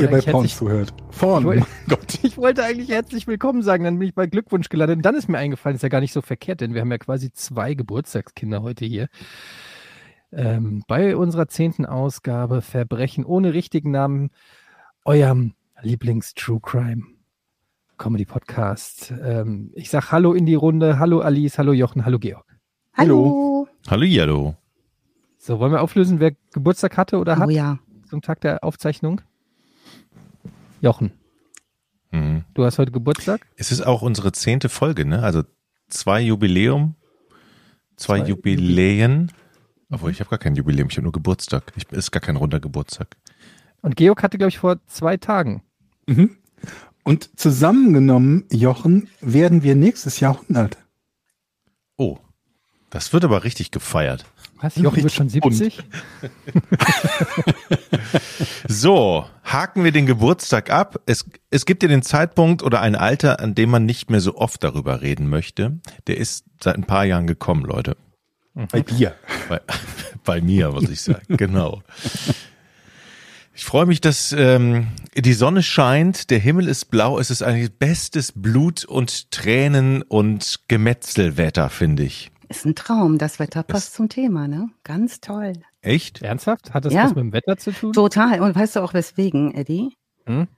Ihr bei Porn zuhört. Porn, ich wollte, Gott. Ich wollte eigentlich herzlich willkommen sagen, dann bin ich bei Glückwunsch gelandet. Und dann ist mir eingefallen, ist ja gar nicht so verkehrt, denn wir haben ja quasi zwei Geburtstagskinder heute hier. Ähm, bei unserer zehnten Ausgabe Verbrechen ohne richtigen Namen, eurem Lieblings-True Crime Comedy Podcast. Ähm, ich sag Hallo in die Runde, Hallo Alice, Hallo Jochen, Hallo Georg. Hallo. Hallo Hallo. So, wollen wir auflösen, wer Geburtstag hatte oder oh, hat? ja. Zum Tag der Aufzeichnung? Jochen. Mhm. Du hast heute Geburtstag? Es ist auch unsere zehnte Folge, ne? Also zwei Jubiläum, zwei, zwei Jubiläen. Obwohl, ich habe gar kein Jubiläum, ich habe nur Geburtstag. Ich, ist gar kein runder Geburtstag. Und Georg hatte, glaube ich, vor zwei Tagen. Mhm. Und zusammengenommen, Jochen, werden wir nächstes Jahr 100. Oh, das wird aber richtig gefeiert. Was? Jochen wird schon 70? so, haken wir den Geburtstag ab. Es, es gibt ja den Zeitpunkt oder ein Alter, an dem man nicht mehr so oft darüber reden möchte. Der ist seit ein paar Jahren gekommen, Leute. Bei dir. Bei, bei mir, muss ich sagen. genau. Ich freue mich, dass ähm, die Sonne scheint, der Himmel ist blau, es ist eigentlich bestes Blut und Tränen und Gemetzelwetter, finde ich. Ist ein Traum, das Wetter passt das zum Thema, ne? Ganz toll. Echt? Ernsthaft? Hat das ja. was mit dem Wetter zu tun? Total. Und weißt du auch weswegen, Eddie? Hm?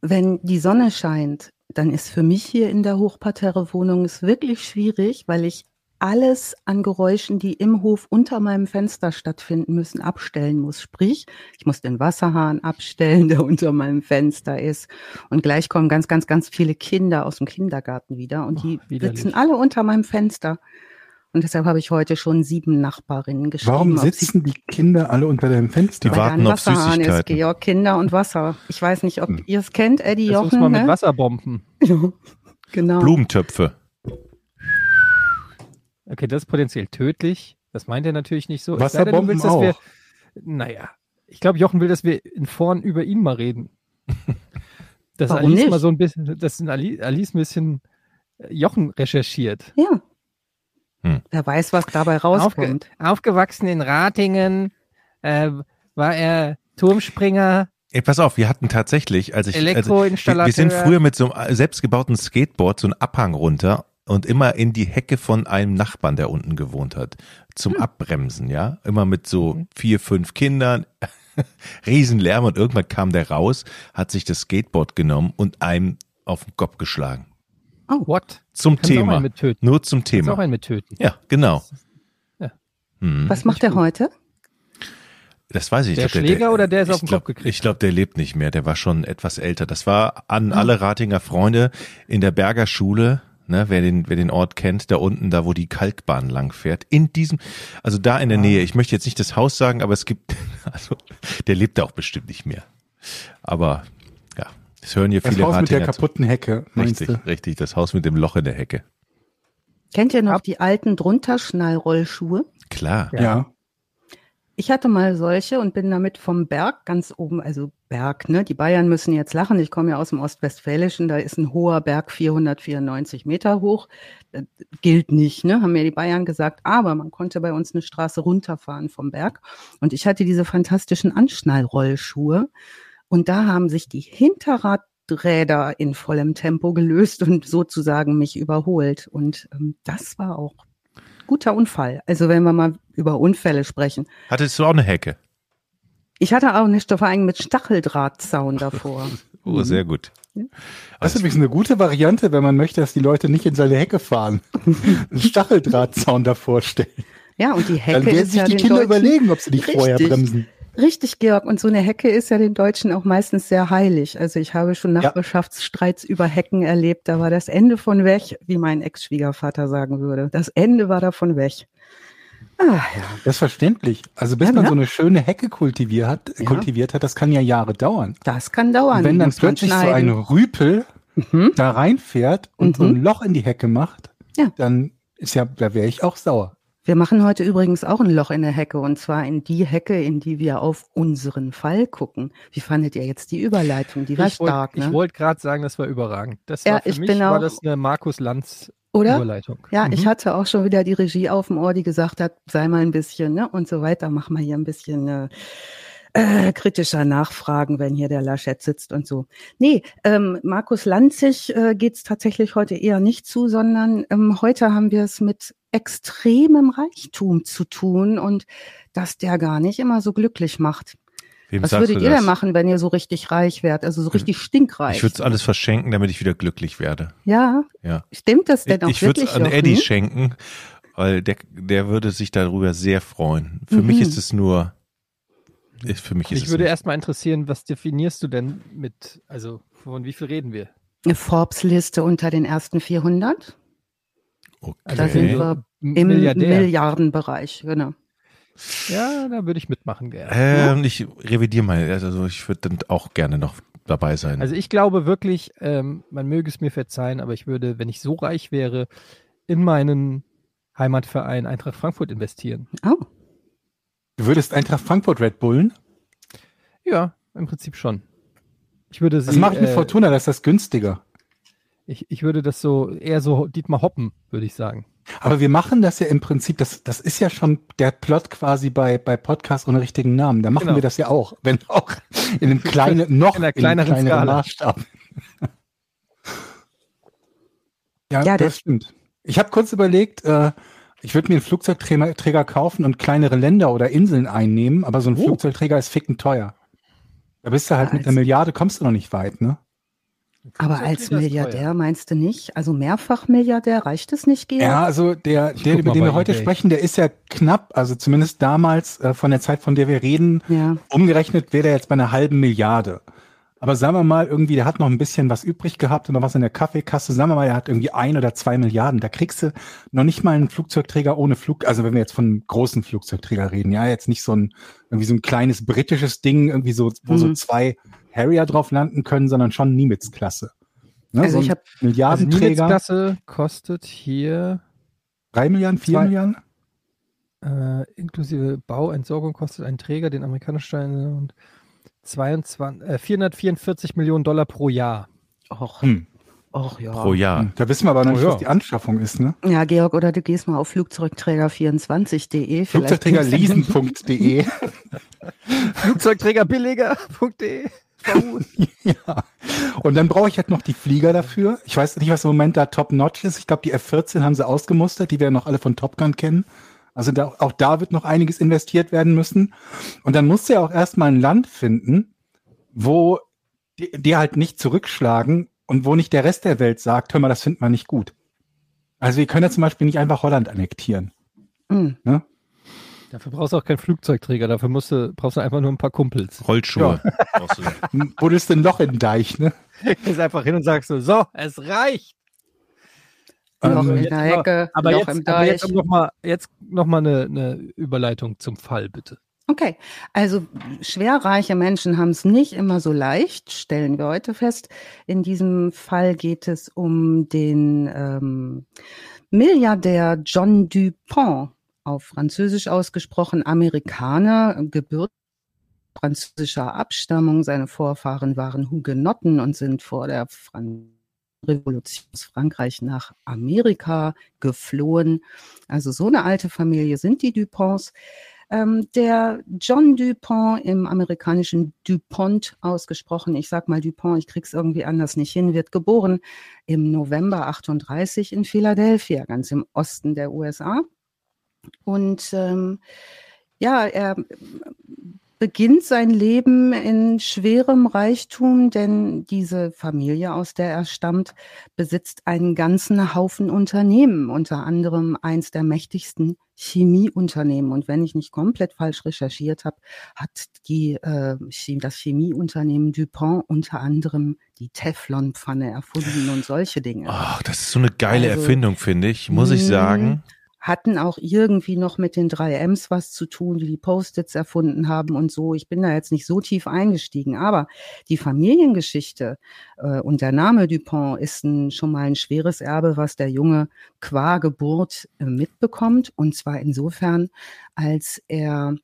Wenn die Sonne scheint, dann ist für mich hier in der Hochparterre-Wohnung es wirklich schwierig, weil ich alles an Geräuschen, die im Hof unter meinem Fenster stattfinden müssen, abstellen muss. Sprich, ich muss den Wasserhahn abstellen, der unter meinem Fenster ist. Und gleich kommen ganz, ganz, ganz viele Kinder aus dem Kindergarten wieder und die oh, sitzen alle unter meinem Fenster. Und deshalb habe ich heute schon sieben Nachbarinnen geschrieben. Warum sitzen die Kinder alle unter deinem Fenster? Die warten auf Wasserhahn ist, Georg, Kinder und Wasser. Ich weiß nicht, ob hm. ihr es kennt, Eddie das Jochen. Muss man ne? mit Wasserbomben. genau. Blumentöpfe. Okay, das ist potenziell tödlich. Das meint er natürlich nicht so. Wasserbomben willst, auch. Wir, naja, ich glaube, Jochen will, dass wir in vorn über ihn mal reden. Dass Warum Alice nicht? mal so ein bisschen, dass Alice, Alice ein bisschen äh, Jochen recherchiert. Ja. Hm. Wer weiß, was dabei rauskommt. Aufge aufgewachsen in Ratingen, äh, war er Turmspringer. Ey, pass auf, wir hatten tatsächlich, als ich. Also, wir, wir sind früher mit so einem selbstgebauten Skateboard so einen Abhang runter und immer in die Hecke von einem Nachbarn, der unten gewohnt hat, zum hm. Abbremsen, ja. Immer mit so mhm. vier, fünf Kindern, Riesenlärm und irgendwann kam der raus, hat sich das Skateboard genommen und einem auf den Kopf geschlagen. Oh, what? Zum Kannst Thema. Nur zum Thema. Kannst auch einen mit töten. Ja, genau. Ja. Hm. Was macht er heute? Das weiß ich. Der ich glaub, Schläger der, oder der ist auf den glaub, Kopf gekriegt? Ich glaube, der lebt nicht mehr. Der war schon etwas älter. Das war an ah. alle Ratinger Freunde in der Berger Schule. Ne, wer den, wer den Ort kennt, da unten, da wo die Kalkbahn lang fährt, in diesem, also da in der ah. Nähe. Ich möchte jetzt nicht das Haus sagen, aber es gibt, also der lebt da auch bestimmt nicht mehr. Aber ja, es hören hier das viele Haus Ratinger mit der kaputten Hecke. Richtig, du? richtig, das Haus mit dem Loch in der Hecke. Kennt ihr noch Ab die alten Drunterschnallrollschuhe? Klar. Ja. ja. Ich hatte mal solche und bin damit vom Berg ganz oben, also Berg, ne? Die Bayern müssen jetzt lachen. Ich komme ja aus dem Ostwestfälischen, da ist ein hoher Berg 494 Meter hoch. Das gilt nicht, ne? Haben mir die Bayern gesagt. Aber man konnte bei uns eine Straße runterfahren vom Berg. Und ich hatte diese fantastischen Anschnallrollschuhe. Und da haben sich die Hinterradräder in vollem Tempo gelöst und sozusagen mich überholt. Und ähm, das war auch guter Unfall. Also wenn wir mal über Unfälle sprechen. Hattest du auch eine Hecke? Ich hatte auch eine allem mit Stacheldrahtzaun davor. oh, sehr gut. Das ist übrigens eine gute Variante, wenn man möchte, dass die Leute nicht in seine Hecke fahren. Einen Stacheldrahtzaun davor stellen. Ja, und die Hecke Dann werden ist sich ja die Kinder Deutschen überlegen, ob sie nicht vorher bremsen. Richtig, Georg. Und so eine Hecke ist ja den Deutschen auch meistens sehr heilig. Also ich habe schon Ja. Nachbarschaftsstreits über Hecken erlebt. Da war das Ende von weg, wie mein Ex-Schwiegervater sagen würde. Das Ende war davon weg. Ah, ja. Das ist verständlich. Also bis Ja, man ne? so eine schöne Hecke kultiviert hat, Ja. kultiviert hat, das kann ja Jahre dauern. Das kann dauern. Und wenn dann plötzlich so ein. Rüpel Mhm. da reinfährt und so Mhm. ein Loch in die Hecke macht, Ja. dann ist ja, da wäre ich auch sauer. Wir machen heute übrigens auch ein Loch in der Hecke und zwar in die Hecke, in die wir auf unseren Fall gucken. Wie fandet ihr jetzt die Überleitung? Die war ich wollte stark, ne? wollt gerade sagen, das war überragend. Das Ja, war für ich mich war das eine Markus Lanz Oder? Überleitung. Ja, Mhm. ich hatte auch schon wieder die Regie auf dem Ohr, die gesagt hat, sei mal ein bisschen, ne, und so weiter, mach mal hier ein bisschen äh, äh, kritischer nachfragen, wenn hier der Laschet sitzt und so. Nee, ähm, Markus Lanzig äh, geht es tatsächlich heute eher nicht zu, sondern ähm, heute haben wir es mit extremem Reichtum zu tun und dass der gar nicht immer so glücklich macht. Wem Was würdet ihr denn machen, wenn ihr so richtig reich wärt, also so richtig stinkreich? Ich würde es alles verschenken, damit ich wieder glücklich werde. ja, Ja. stimmt das denn auch ich würde wirklich? es an? Eddie schenken, weil der, der würde sich darüber sehr freuen. Für Mhm. mich ist es nur, ist, für mich ist Mich es würde nicht. erstmal interessieren, was definierst du denn mit, also von wie viel reden wir? Eine Forbes-Liste unter den ersten 400. Also Da sind Okay. wir im Milliardär. Milliardenbereich, genau. Ja, da würde ich mitmachen gerne. Ähm, ich revidiere mal, also ich würde dann auch gerne noch dabei sein. Also ich glaube wirklich, ähm, man möge es mir verzeihen, aber ich würde, wenn ich so reich wäre, in meinen Heimatverein Eintracht Frankfurt investieren. Oh, Du würdest Eintracht Frankfurt Red Bullen? Ja, im Prinzip schon. Ich würde sie, Das mache ich mit äh, Fortuna, das ist das günstiger. Ich, ich würde das so eher so Dietmar Hoppen, würde ich sagen. Aber wir machen das ja im Prinzip, das, das ist ja schon der Plot quasi bei, bei Podcasts ohne richtigen Namen. Da machen Genau. wir das ja auch, wenn auch in einem kleinen, noch In einer in einem kleineren kleineren Skala. Maßstab. ja, Ja, das das- stimmt. Ich habe kurz überlegt, äh, ich würde mir einen Flugzeugträger Träger kaufen und kleinere Länder oder Inseln einnehmen, aber so ein Oh. Flugzeugträger ist fickend teuer. Da bist du halt mit einer Milliarde, kommst du noch nicht weit, ne? aber als. Milliardär meinst du nicht? Also Mehrfachmilliardär reicht es nicht, Georg? Ja, also der, Ich der über den wir heute eBay. sprechen, der ist ja knapp, also zumindest damals äh, von der Zeit, von der wir reden, Ja. umgerechnet wäre der jetzt bei einer halben Milliarde. Aber sagen wir mal, irgendwie, der hat noch ein bisschen was übrig gehabt und noch was in der Kaffeekasse. Sagen wir mal, er hat irgendwie ein oder zwei Milliarden. Da kriegst du noch nicht mal einen Flugzeugträger ohne Flug. Also wenn wir jetzt von einem großen Flugzeugträger reden, ja, jetzt nicht so ein, irgendwie so ein kleines britisches Ding, irgendwie so, wo so Mhm. zwei Harrier drauf landen können, sondern schon Nimitz-Klasse. Ne, Also so ich ein hab- Also Milliardenträger. Nimitz-Klasse kostet hier drei Milliarden, vier Zwei- Milliarden? äh, inklusive Bauentsorgung kostet ein Träger den amerikanischen Stein und 22, äh, 444 Millionen Dollar pro Jahr. Och, Hm. och ja. Pro Jahr. Hm, Da wissen wir aber noch Oh nicht, ja. was die Anschaffung ist, ne? Ja, Georg, oder du gehst mal auf Flugzeugträger24.de. vielleicht gibt's da- Flugzeugträgerleasen.de. Flugzeugträgerbilliger.de ja. Und dann brauche ich halt noch die Flieger dafür. Ich weiß nicht, was im Moment da top-notch ist. Ich glaube, die F-14 haben sie ausgemustert. Die werden noch alle von Top Gun kennen. Also da, auch da wird noch einiges investiert werden müssen. Und dann musst du ja auch erstmal ein Land finden, wo die, die halt nicht zurückschlagen und wo nicht der Rest der Welt sagt, hör mal, das findet man nicht gut. Also wir können ja zum Beispiel nicht einfach Holland annektieren. Hm. Dafür brauchst du auch keinen Flugzeugträger, dafür musst du, brauchst du einfach nur ein paar Kumpels. Rollschuhe. brauchst du. Hm, Buddelst du ein Loch in den Deich, ne? Gehst einfach hin und sagst so, so, es reicht. Ähm, in der aber- Hecke, Aber Loch jetzt, im aber jetzt Deich. noch mal, jetzt noch mal eine, eine Überleitung zum Fall, bitte. Okay, also schwerreiche Menschen haben es nicht immer so leicht, stellen wir heute fest. In diesem Fall geht es um den ähm, Milliardär John Dupont, auf Französisch ausgesprochen Amerikaner, Geburt französischer Abstammung. Seine Vorfahren waren Hugenotten und sind vor der Fran Revolution aus Frankreich nach Amerika geflohen. Also so eine alte Familie sind die Duponts. Ähm, der John Dupont im amerikanischen Dupont ausgesprochen, ich sag mal Dupont, ich krieg's irgendwie anders nicht hin, wird geboren im November 38 in Philadelphia, ganz im Osten der USA. Und ähm, ja, er beginnt sein Leben in schwerem Reichtum, denn diese Familie, aus der er stammt, besitzt einen ganzen Haufen Unternehmen, unter anderem eins der mächtigsten Chemieunternehmen. Und wenn ich nicht komplett falsch recherchiert habe, hat die, äh, das Chemieunternehmen DuPont unter anderem die Teflonpfanne erfunden und solche Dinge Ach, das ist so eine geile Also, Erfindung, finde ich, muss ich mh, sagen. Hatten auch irgendwie noch mit den 3Ms was zu tun, die die Post-its erfunden haben und so. Ich bin da jetzt nicht so tief eingestiegen, aber die Familiengeschichte äh, und der Name Dupont ist ein, schon mal ein schweres Erbe, was der Junge qua Geburt äh, mitbekommt. Und zwar insofern, als er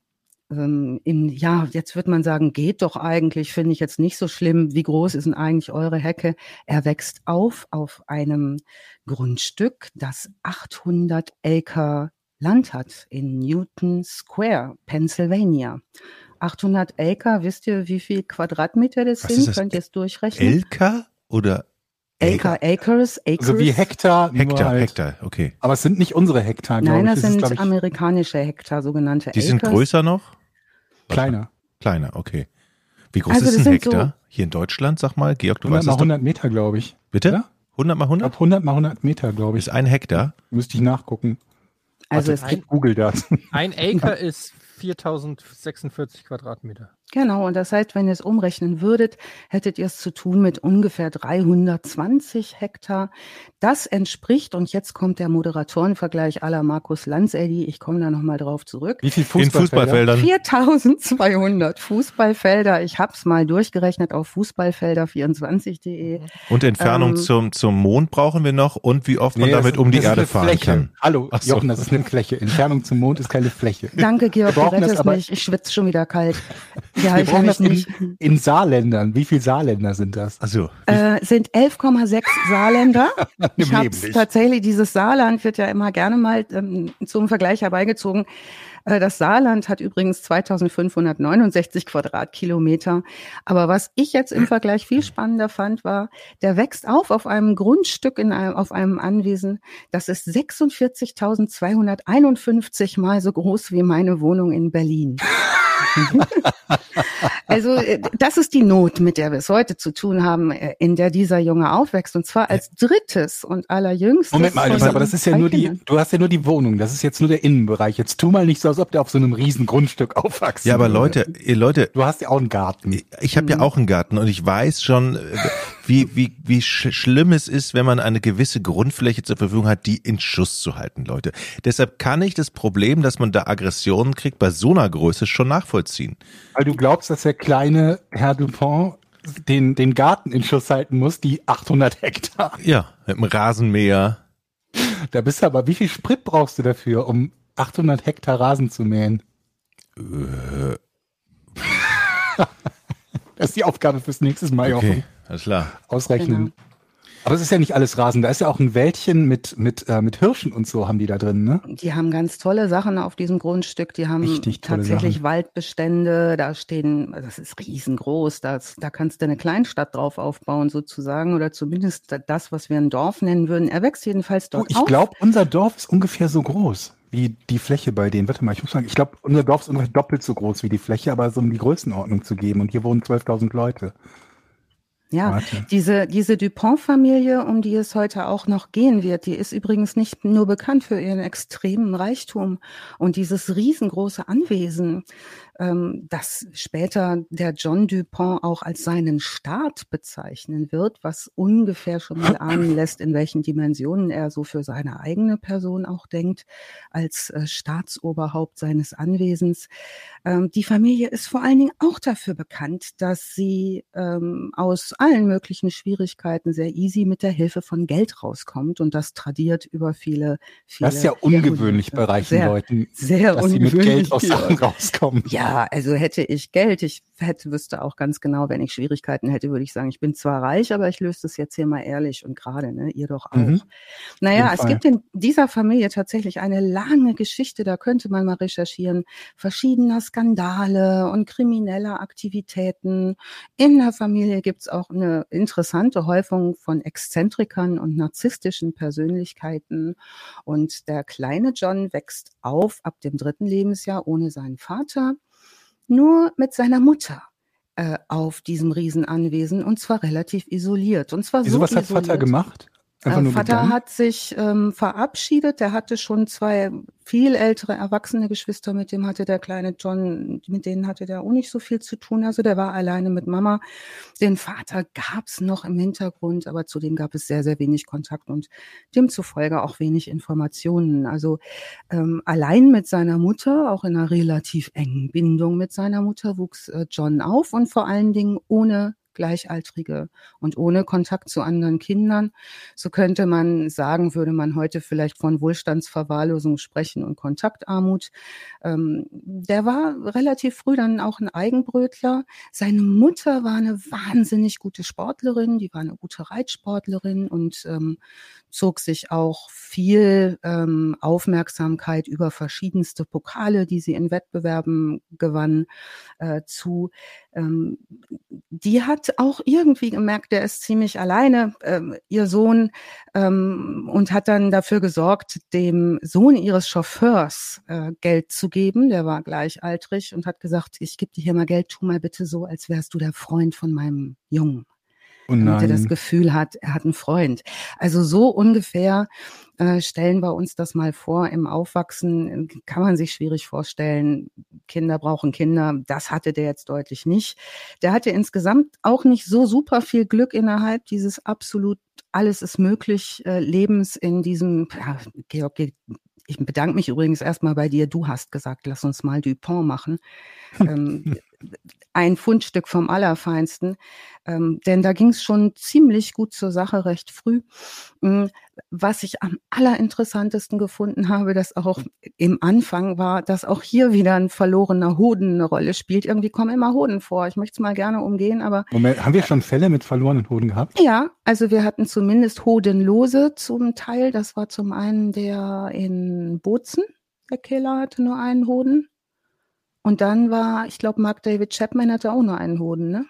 ähm, in, ja, jetzt wird man sagen, geht doch eigentlich, finde ich jetzt nicht so schlimm. Wie groß ist denn eigentlich eure Hecke? Er wächst auf auf einem Grundstück, das 800 Acre Land hat in Newton Square, Pennsylvania. 800 Acre, wisst ihr, wie viel Quadratmeter das Was ist sind? das? Könnt ihr es durchrechnen? Elka oder Acre, Acres, Acres. Also wie Hektar, Hektar? halt. Hektar, okay. Aber es sind nicht unsere Hektar, glaube Nein, das sind ich, amerikanische Hektar, sogenannte Die Acres. sind größer noch? Kleiner. Kleiner, okay. Wie groß Also ist ein Hektar? Hier in Deutschland, sag mal, Georg, du 100 weißt mal das doch. 100 Meter, glaube ich. Bitte? Ja? 100 mal Ich 100? glaube 100 mal 100 Meter, glaube ich. Ist ein Hektar? Müsste ich nachgucken. Also Warte, es gibt, Google das. Ein Acre ist 4046 Quadratmeter. genau, und das heißt, wenn ihr es umrechnen würdet, hättet ihr es zu tun mit ungefähr 320 Hektar. Das entspricht, und jetzt kommt der Moderatorenvergleich aller Markus Lanz-Eddy, ich komme da nochmal drauf zurück. Wie viel In Fußballfelder? Fußballfeldern. 4200 Fußballfelder. Ich habe es mal durchgerechnet auf fußballfelder24.de. Und Entfernung Ähm, zum, zum Mond brauchen wir noch und wie oft man Nee, das damit ist- um die Erde fahren Fläche. kann. Hallo, so. Jochen, das ist eine Fläche. Entfernung zum Mond ist keine Fläche. Danke, Georg, brauchen das aber- mich. Ich schwitze schon wieder kalt. Ja, Wir ich brauchen das in, nicht. in Saarländern. Wie viele Saarländer sind das? Also, Äh, sind 11,6 Saarländer. Ich habe nicht. tatsächlich, dieses Saarland wird ja immer gerne mal ähm, zum Vergleich herbeigezogen. Äh, das Saarland hat übrigens 2569 Quadratkilometer. Aber was ich jetzt im Vergleich viel spannender fand, war, der wächst auf auf einem Grundstück in einem, auf einem Anwesen. Das ist 46.251 mal so groß wie meine Wohnung in Berlin. Also äh, das ist die Not, mit der wir es heute zu tun haben, äh, in der dieser Junge aufwächst. Und zwar als drittes und allerjüngstes. Moment mal, Alice, aber das ist ja nur die, du hast ja nur die Wohnung, das ist jetzt nur der Innenbereich. Jetzt tu mal nicht so, als ob der auf so einem riesen Grundstück aufwachsen ja, aber. Leute, ihr Leute, Du hast ja auch einen Garten. ich habe ja auch einen Garten und ich weiß schon, äh, wie, wie, wie sch schlimm es ist, wenn man eine gewisse Grundfläche zur Verfügung hat, die in Schuss zu halten, Leute. Deshalb kann ich das Problem, dass man da Aggressionen kriegt, bei so einer Größe schon nachvollziehen. Weil du glaubst, dass der kleine Herr Dupont den, den Garten in Schuss halten muss, die 800 Hektar. Ja, mit dem Rasenmäher. Da bist du aber, wie viel Sprit brauchst du dafür, um 800 Hektar Rasen zu mähen? Äh, Das ist die Aufgabe fürs nächste Mal, Jochen. Alles klar. Ausrechnen. Genau. Aber es ist ja nicht alles Rasen. Da ist ja auch ein Wäldchen mit, mit, äh, mit Hirschen und so haben die da drin, ne? Die haben ganz tolle Sachen auf diesem Grundstück. Die haben tatsächlich Sachen. Waldbestände. Da stehen, das ist riesengroß. Das, da kannst du eine Kleinstadt drauf aufbauen sozusagen oder zumindest das, was wir ein Dorf nennen würden. Er wächst jedenfalls Du, dort ich auf. glaube, unser Dorf ist ungefähr so groß wie die Fläche bei denen. Warte mal, ich muss sagen, ich glaube, unser Dorf ist ungefähr doppelt so groß wie die Fläche, aber so um die Größenordnung zu geben. Und hier wohnen 12.000 Leute. Ja, Warte. diese, diese Dupont-Familie, um die es heute auch noch gehen wird, die ist übrigens nicht nur bekannt für ihren extremen Reichtum und dieses riesengroße Anwesen, ähm, das später der John Dupont auch als seinen Staat bezeichnen wird, was ungefähr schon mal ahnen lässt, in welchen Dimensionen er so für seine eigene Person auch denkt, als äh, Staatsoberhaupt seines Anwesens. Ähm, die Familie ist vor allen Dingen auch dafür bekannt, dass sie ähm, aus allen möglichen Schwierigkeiten sehr easy mit der Hilfe von Geld rauskommt und das tradiert über viele, viele Das ist ja ungewöhnlich bei reichen sehr, Leuten, Sehr dass sie mit. Geld aus Sachen rauskommen. Ja, also hätte ich Geld, ich hätte, wüsste auch ganz genau, wenn ich Schwierigkeiten hätte, würde ich sagen, ich bin zwar reich, aber ich löse das jetzt hier mal ehrlich und gerade, ne? Ihr doch auch. Mhm. Naja, es Fall. gibt in dieser Familie tatsächlich eine lange Geschichte, da könnte man mal recherchieren, verschiedener Skandale und kriminelle Aktivitäten. In der Familie gibt's auch eine interessante Häufung von Exzentrikern und narzisstischen Persönlichkeiten. Und der kleine John wächst auf ab dem dritten Lebensjahr ohne seinen Vater, nur mit seiner Mutter äh, auf diesem Riesenanwesen und zwar relativ isoliert. Und zwar Wieso, so was hat Vater isoliert. gemacht? Äh, Vater gegangen? hat sich ähm, verabschiedet. Der hatte schon zwei viel ältere erwachsene Geschwister. Mit dem hatte der kleine John, mit denen hatte der auch nicht so viel zu tun. Also der war alleine mit Mama. Den Vater gab's noch im Hintergrund, aber zu dem gab es sehr, sehr wenig Kontakt und demzufolge auch wenig Informationen. Also ähm, allein mit seiner Mutter, auch in einer relativ engen Bindung mit seiner Mutter, wuchs äh, John auf und vor allen Dingen ohne Gleichaltrige und ohne Kontakt zu anderen Kindern. So könnte man sagen, würde man heute vielleicht von Wohlstandsverwahrlosung sprechen und Kontaktarmut. Ähm, der war relativ früh dann auch ein Eigenbrötler. Seine Mutter war eine wahnsinnig gute Sportlerin, die war eine gute Reitsportlerin und ähm, zog sich auch viel ähm, Aufmerksamkeit über verschiedenste Pokale, die sie in Wettbewerben gewann, äh, zu. Ähm, die hat auch irgendwie gemerkt, der ist ziemlich alleine, ähm, ihr Sohn, ähm, und hat dann dafür gesorgt, dem Sohn ihres Chauffeurs äh, Geld zu geben. Der war gleichaltrig und hat gesagt, ich gebe dir hier mal Geld, tu mal bitte so, als wärst du der Freund von meinem Jungen. Oh damit er das Gefühl hat, er hat einen Freund. Also so ungefähr äh, stellen wir uns das mal vor. Im Aufwachsen kann man sich schwierig vorstellen. Kinder brauchen Kinder. Das hatte der jetzt deutlich nicht. Der hatte insgesamt auch nicht so super viel Glück innerhalb dieses absolut alles ist möglich äh, Lebens in diesem, ja, Georg, ich bedanke mich übrigens erstmal bei dir. Du hast gesagt, lass uns mal Dupont machen. ähm, ein Fundstück vom Allerfeinsten. Ähm, denn da ging es schon ziemlich gut zur Sache recht früh. Ähm, was ich am allerinteressantesten gefunden habe, das auch im Anfang war, dass auch hier wieder ein verlorener Hoden eine Rolle spielt. Irgendwie kommen immer Hoden vor. Ich möchte es mal gerne umgehen, aber. Moment, haben wir schon Fälle mit verlorenen Hoden gehabt? Ja, also wir hatten zumindest Hodenlose zum Teil. Das war zum einen der in Bozen. Der Killer hatte nur einen Hoden. Und dann war, ich glaube, Mark David Chapman hatte auch nur einen Hoden, ne?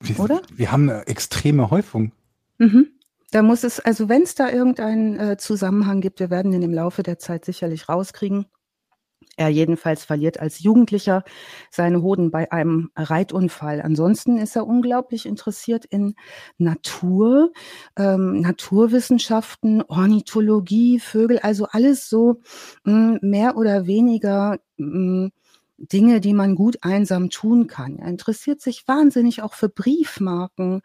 Wir, Oder? Wir haben eine extreme Häufung. Mhm. Da muss es, also wenn es da irgendeinen äh, Zusammenhang gibt, wir werden ihn im Laufe der Zeit sicherlich rauskriegen. Er jedenfalls verliert als Jugendlicher seine Hoden bei einem Reitunfall. Ansonsten ist er unglaublich interessiert in Natur, ähm, Naturwissenschaften, Ornithologie, Vögel, also alles so mh, hm, mehr oder weniger mh, hm, Dinge, die man gut einsam tun kann. Er interessiert sich wahnsinnig auch für Briefmarken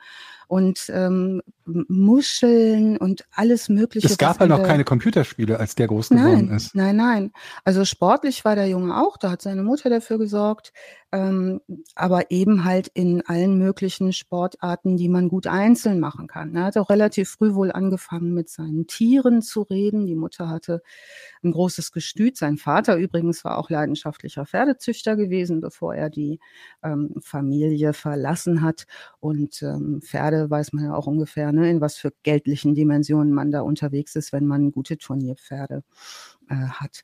und ähm, Muscheln und alles Mögliche. Es gab ja noch keine Computerspiele, als der groß geworden nein, ist. Nein, nein. Also sportlich war der Junge auch, da hat seine Mutter dafür gesorgt, ähm, aber eben halt in allen möglichen Sportarten, die man gut einzeln machen kann. Er hat auch relativ früh wohl angefangen, mit seinen Tieren zu reden. Die Mutter hatte ein großes Gestüt. Sein Vater übrigens war auch leidenschaftlicher Pferdezüchter gewesen, bevor er die ähm, Familie verlassen hat. Und ähm, Pferde weiß man ja auch ungefähr, ne, in was für geldlichen Dimensionen man da unterwegs ist, wenn man gute Turnierpferde äh, hat.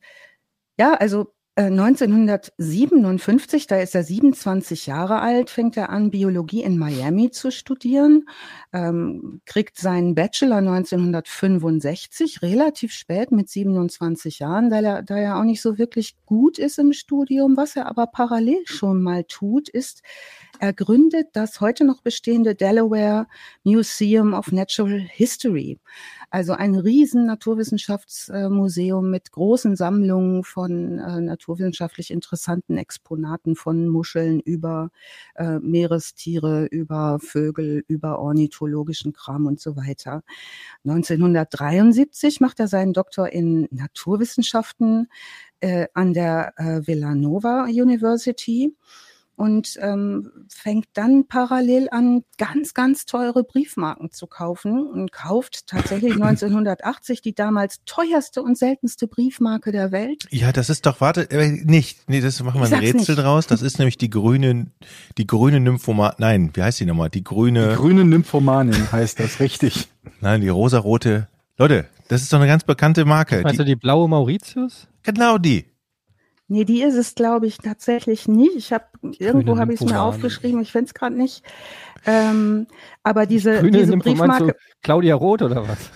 Ja, also 1957, äh, da ist er 27 Jahre alt, fängt er an, Biologie in Miami zu studieren, ähm, kriegt seinen Bachelor 1965, relativ spät mit 27 Jahren, da er, da er auch nicht so wirklich gut ist im Studium. Was er aber parallel schon mal tut, ist, er gründet das heute noch bestehende Delaware Museum of Natural History. Also ein riesen Naturwissenschaftsmuseum mit großen Sammlungen von äh, naturwissenschaftlich interessanten Exponaten von Muscheln über äh, Meerestiere, über Vögel, über ornithologischen Kram und so weiter. 1973 macht er seinen Doktor in Naturwissenschaften äh, an der äh, Villanova University und ähm, fängt dann parallel an, ganz, ganz teure Briefmarken zu kaufen und kauft tatsächlich 1980 die damals teuerste und seltenste Briefmarke der Welt. Ja, das ist doch, warte, äh, nicht, nee, das machen wir ein Rätsel nicht. draus. Das ist nämlich die grüne, die grüne Nymphomanin, nein, wie heißt die nochmal? Die grüne. Die grüne Nymphomanin heißt das, richtig. Nein, die rosarote. Leute, das ist doch eine ganz bekannte Marke. Meinst die, du die blaue Mauritius? Genau die. Nee, die ist es, glaube ich, tatsächlich nicht. Ich habe irgendwo habe ich es mir aufgeschrieben, ich finde es gerade nicht. Ähm, aber diese, Grüne diese Briefmarke. Claudia Roth oder was?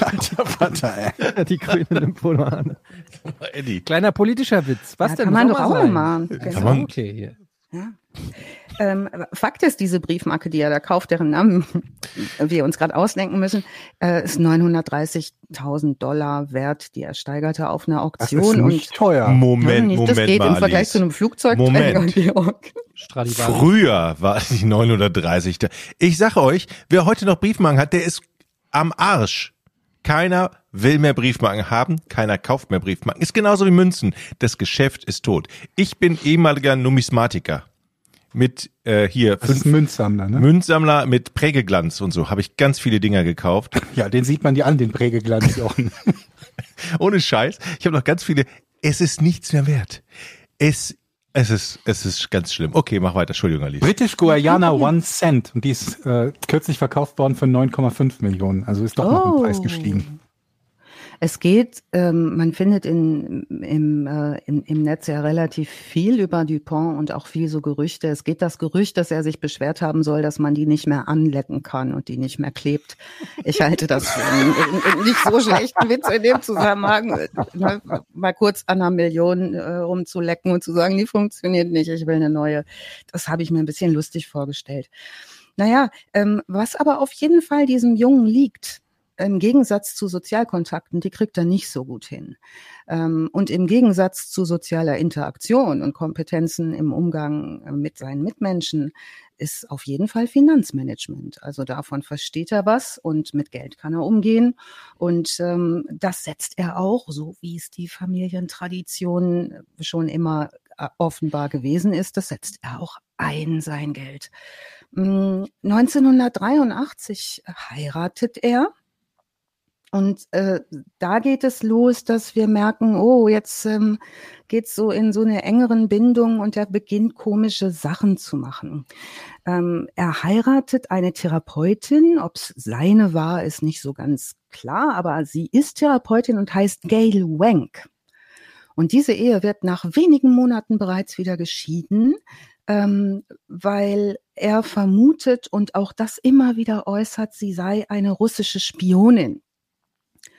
Alter Vater, ey. Die grüne Lymphomane. Kleiner politischer Witz. Was ja, denn? Kann man doch auch machen. Genau. Okay, hier. Ja. Ähm, Fakt ist, diese Briefmarke, die er da kauft, deren Namen wir uns gerade ausdenken müssen, äh, ist 930.000 Dollar wert. Die ersteigerte auf einer Auktion. Das ist nicht und teuer. Moment, nicht, Moment Das geht mal, im Vergleich Alice. zu einem Flugzeug. Moment. Früher war die 930. Ich sage euch, wer heute noch Briefmarken hat, der ist am Arsch. Keiner will mehr Briefmarken haben, keiner kauft mehr Briefmarken. Ist genauso wie Münzen. Das Geschäft ist tot. Ich bin ehemaliger Numismatiker mit äh, hier das fünf Münzsammler, ne? Münzsammler mit Prägeglanz und so habe ich ganz viele Dinger gekauft. Ja, den sieht man dir an, den Prägeglanz. Ohne Scheiß. Ich habe noch ganz viele. Es ist nichts mehr wert. Es Es ist, es ist ganz schlimm. Okay, mach weiter. Entschuldigung, Alice. British Guayana One Cent und die ist äh, kürzlich verkauft worden für 9,5 Millionen. Also ist doch noch im Preis Oh. gestiegen. Es geht, ähm, man findet in, im, äh, im, im Netz ja relativ viel über Dupont und auch viel so Gerüchte. Es geht das Gerücht, dass er sich beschwert haben soll, dass man die nicht mehr anlecken kann und die nicht mehr klebt. Ich halte das für einen, nicht so schlechten Witz in dem Zusammenhang, ne, mal kurz an einer Million äh, rumzulecken und zu sagen, die funktioniert nicht, ich will eine neue. Das habe ich mir ein bisschen lustig vorgestellt. Naja, ähm, was aber auf jeden Fall diesem Jungen liegt, im Gegensatz zu Sozialkontakten, die kriegt er nicht so gut hin. Ähm, und im Gegensatz zu sozialer Interaktion und Kompetenzen im Umgang äh, mit seinen Mitmenschen ist auf jeden Fall Finanzmanagement. Also davon versteht er was und mit Geld kann er umgehen. Und ähm, das setzt er auch, so wie es die Familientradition schon immer äh, offenbar gewesen ist, das setzt er auch ein, sein Geld. Mm, 1983 heiratet er. Und äh, da geht es los, dass wir merken, oh, jetzt ähm, geht's so in so eine engeren Bindung und er beginnt komische Sachen zu machen. Ähm, er heiratet eine Therapeutin, ob's seine war, ist nicht so ganz klar, aber sie ist Therapeutin und heißt Gail Wank. Und diese Ehe wird nach wenigen Monaten bereits wieder geschieden, ähm, weil er vermutet und auch das immer wieder äußert, sie sei eine russische Spionin.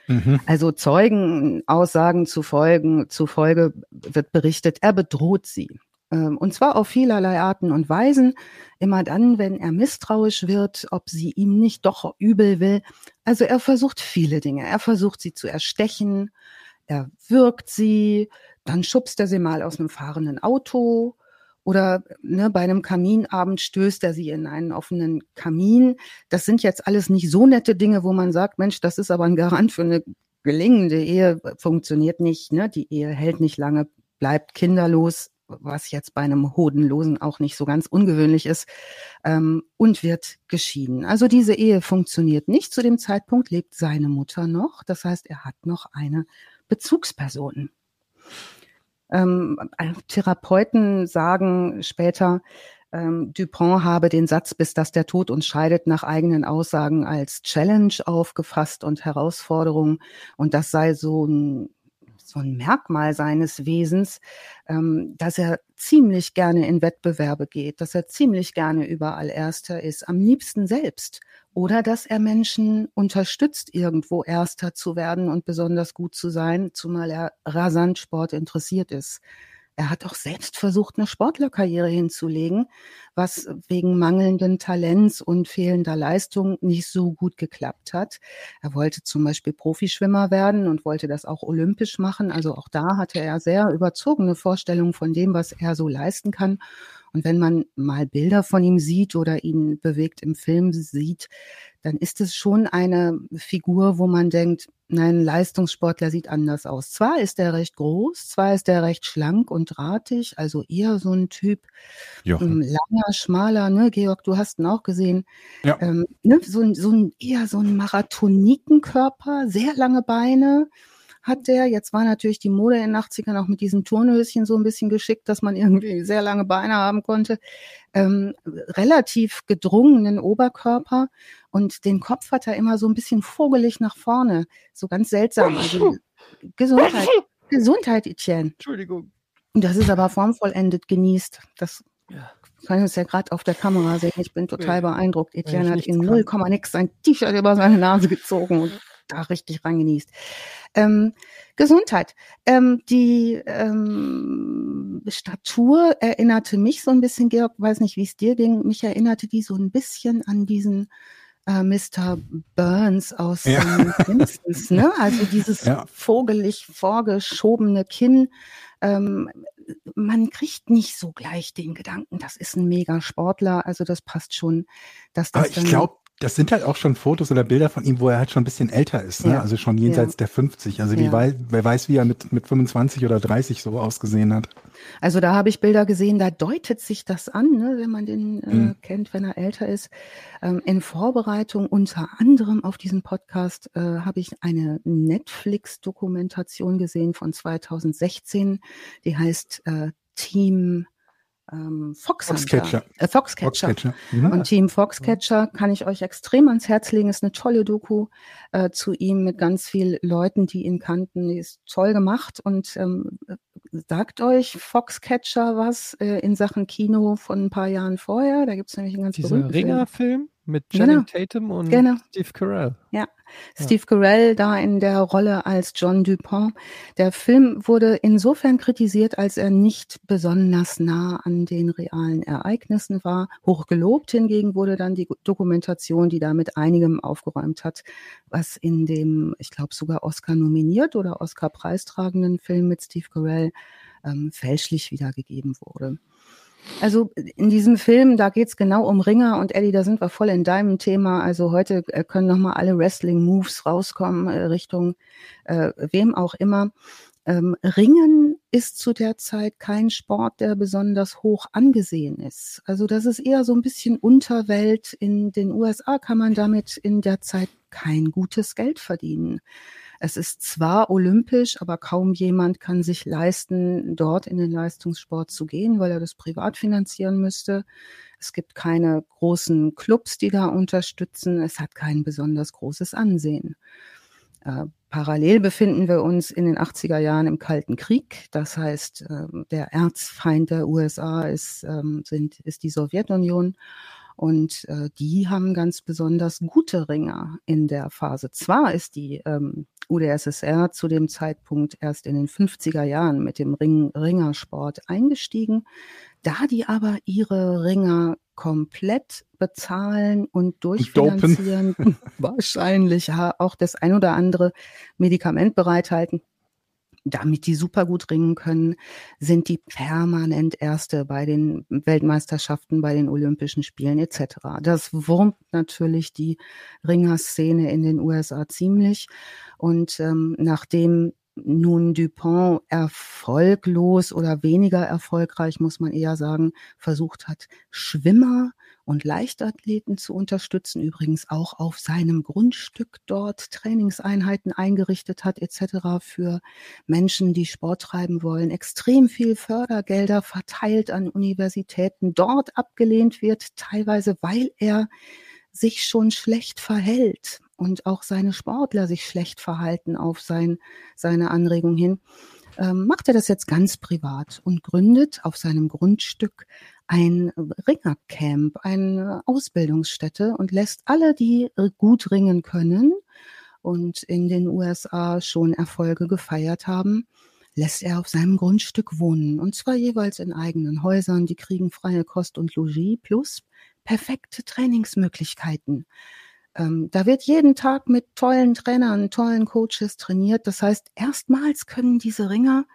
Mhm. Also Zeugenaussagen zufolge, zufolge wird berichtet, er bedroht sie. Ähm, Und zwar auf vielerlei Arten und Weisen. Immer dann, wenn er misstrauisch wird, ob sie ihm nicht doch übel will. Also er versucht viele Dinge. Er versucht sie zu erstechen. Er wirkt sie. Dann schubst er sie mal aus einem fahrenden Auto. Oder ne, bei einem Kaminabend stößt er sie in einen offenen Kamin. Das sind jetzt alles nicht so nette Dinge, wo man sagt, Mensch, das ist aber ein Garant für eine gelingende Ehe. Funktioniert nicht. Ne? Die Ehe hält nicht lange, bleibt kinderlos, was jetzt bei einem Hodenlosen auch nicht so ganz ungewöhnlich ist, ähm, und wird geschieden. Also diese Ehe funktioniert nicht. Zu dem Zeitpunkt lebt seine Mutter noch. Das heißt, er hat noch eine Bezugsperson. Ähm, Therapeuten sagen später, ähm, Dupont habe den Satz, bis dass der Tod uns scheidet, nach eigenen Aussagen als Challenge aufgefasst und Herausforderung. Und das sei so ein, so ein Merkmal seines Wesens, ähm, dass er ziemlich gerne in Wettbewerbe geht, dass er ziemlich gerne überall Erster ist, am liebsten selbst. Oder dass er Menschen unterstützt, irgendwo Erster zu werden und besonders gut zu sein, zumal er rasant Sport interessiert ist. Er hat auch selbst versucht, eine Sportlerkarriere hinzulegen, was wegen mangelnden Talents und fehlender Leistung nicht so gut geklappt hat. Er wollte zum Beispiel Profischwimmer werden und wollte das auch olympisch machen. Also auch da hatte er sehr überzogene Vorstellungen von dem, was er so leisten kann. Und wenn man mal Bilder von ihm sieht oder ihn bewegt im Film sieht, dann ist es schon eine Figur, wo man denkt, nein, ein Leistungssportler sieht anders aus. Zwar ist er recht groß, zwar ist er recht schlank und drahtig, also eher so ein Typ, ähm, langer, schmaler, ne, Georg, du hast ihn auch gesehen. Ja. Ähm, ne, so, ein- so ein, eher so ein Marathonikenkörper, sehr lange Beine hat der. Jetzt war natürlich die Mode in den 80ern auch mit diesen Turnhöschen so ein bisschen geschickt, dass man irgendwie sehr lange Beine haben konnte. Ähm, relativ gedrungenen Oberkörper und den Kopf hat er immer so ein bisschen vogelig nach vorne. So ganz seltsam. Also, Gesundheit. Gesundheit, Etienne. Entschuldigung. Und Das ist aber formvollendet genießt. Das Ja. kann es ja gerade auf der Kamera sehen. Ich bin total Nee. beeindruckt. ich Etienne hat in kann. 0, nix sein T-Shirt über seine Nase gezogen und da richtig reingenießt. Ähm, Gesundheit. Ähm, die ähm, Statur erinnerte mich so ein bisschen, Georg, weiß nicht, wie es dir ging, mich erinnerte die so ein bisschen an diesen äh, Mr. Burns aus Ja. ähm, Simpsons, ne? Also dieses Ja. vogelig vorgeschobene Kinn. Ähm, man kriegt nicht so gleich den Gedanken, das ist ein Megasportler, also das passt schon, dass das Aber ich dann glaube, das sind halt auch schon Fotos oder Bilder von ihm, wo er halt schon ein bisschen älter ist, ne? Ja. Also schon jenseits Ja. der 50. Also wie Ja. wei wer weiß, wie er mit, mit 25 oder 30 so ausgesehen hat. Also da habe ich Bilder gesehen, da deutet sich das an, ne, wenn man den äh, Mhm. kennt, wenn er älter ist. Ähm, in Vorbereitung unter anderem auf diesen Podcast äh, habe ich eine Netflix-Dokumentation gesehen von 2016, die heißt äh, Team ähm. Foxcatcher. Äh, Foxcatcher. Foxcatcher. Mhm. Und Team Foxcatcher kann ich euch extrem ans Herz legen. Ist eine tolle Doku äh, zu ihm mit ganz vielen Leuten, die ihn kannten. Die ist toll gemacht und ähm, sagt euch Foxcatcher was äh, in Sachen Kino von ein paar Jahren vorher. Da gibt es nämlich einen ganz Dieser berühmten Film. Mit Genau. Channing Tatum und Genau. Steve Carell. Steve Carell da in der Rolle als John Dupont. Der Film wurde insofern kritisiert, als er nicht besonders nah an den realen Ereignissen war. Hochgelobt hingegen wurde dann die Dokumentation, die da mit einigem aufgeräumt hat, was in dem, ich glaube sogar Oscar nominiert oder Oscar preistragenden Film mit Steve Carell ähm, fälschlich wiedergegeben wurde. Also in diesem Film, da geht's genau um Ringer und Eddie, da sind wir voll in deinem Thema. Also heute äh, können nochmal alle Wrestling-Moves rauskommen äh, Richtung äh, wem auch immer. Ähm, Ringen ist zu der Zeit kein Sport, der besonders hoch angesehen ist. Also das ist eher so ein bisschen Unterwelt. In den USA kann man damit in der Zeit kein gutes Geld verdienen. Es ist zwar olympisch, aber kaum jemand kann sich leisten, dort in den Leistungssport zu gehen, weil er das privat finanzieren müsste. Es gibt keine großen Clubs, die da unterstützen. Es hat kein besonders großes Ansehen. Äh, parallel befinden wir uns in den 80er Jahren im Kalten Krieg. Das heißt, ähm, der Erzfeind der USA ist, ähm, sind, ist die Sowjetunion. Und äh, die haben ganz besonders gute Ringer in der Phase. Zwar ist die ähm, UdSSR zu dem Zeitpunkt erst in den 50er Jahren mit dem Ring Ringersport eingestiegen, da die aber ihre Ringer komplett bezahlen und durchfinanzieren, wahrscheinlich auch das ein oder andere Medikament bereithalten, damit die super gut ringen können, sind die permanent Erste bei den Weltmeisterschaften, bei den Olympischen Spielen etc. Das wurmt natürlich die Ringerszene in den USA ziemlich. Und ähm, nachdem nun Dupont erfolglos oder weniger erfolgreich, muss man eher sagen, versucht hat, Schwimmer und Leichtathleten zu unterstützen, übrigens auch auf seinem Grundstück dort Trainingseinheiten eingerichtet hat etc. für Menschen, die Sport treiben wollen, extrem viel Fördergelder verteilt an Universitäten, dort abgelehnt wird, teilweise weil er sich schon schlecht verhält und auch seine Sportler sich schlecht verhalten auf sein, seine Anregung hin, ähm, macht er das jetzt ganz privat und gründet auf seinem Grundstück ein Ringercamp, eine Ausbildungsstätte und lässt alle, die gut ringen können und in den USA schon Erfolge gefeiert haben, lässt er auf seinem Grundstück wohnen. Und zwar jeweils in eigenen Häusern. Die kriegen freie Kost und Logis plus perfekte Trainingsmöglichkeiten. Ähm, da wird jeden Tag mit tollen Trainern, tollen Coaches trainiert. Das heißt, erstmals können diese Ringer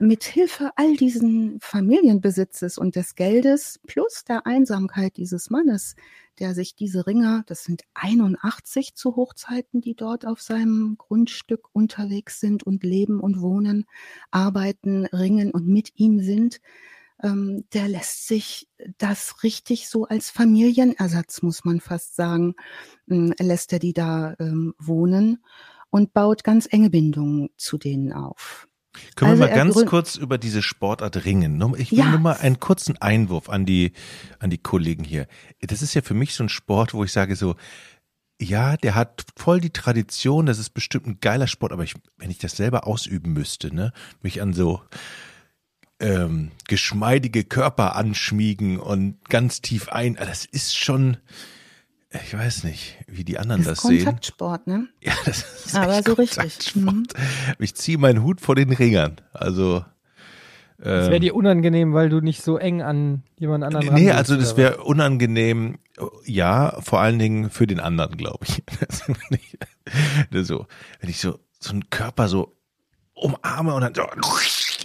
mit Hilfe all diesen Familienbesitzes und des Geldes plus der Einsamkeit dieses Mannes, der sich diese Ringer, das sind 81 zu Hochzeiten, die dort auf seinem Grundstück unterwegs sind und leben und wohnen, arbeiten, ringen und mit ihm sind, ähm, der lässt sich das richtig so als Familienersatz, muss man fast sagen, ähm, lässt er die da ähm, wohnen und baut ganz enge Bindungen zu denen auf. Können Also wir mal ganz kurz über diese Sportart ringen? Ich will Ja. nur mal einen kurzen Einwurf an die, an die Kollegen hier. Das ist ja für mich so ein Sport, wo ich sage so, ja, der hat voll die Tradition, das ist bestimmt ein geiler Sport, aber ich, wenn ich das selber ausüben müsste, ne, mich an so ähm, geschmeidige Körper anschmiegen und ganz tief ein, ah, das ist schon, ich weiß nicht, wie die anderen Das das, ist sehen. Kontaktsport, ne? Ja, das ist Aber so richtig. Kontaktsport. Ich ziehe meinen Hut vor den Ringern. Also Das ähm, wäre dir unangenehm, weil du nicht so eng an jemand anderen Nee, willst, also das wäre unangenehm, ja, vor allen Dingen für den anderen, glaube ich. Das wenn ich- das so, wenn ich so, so einen Körper so umarme und dann so,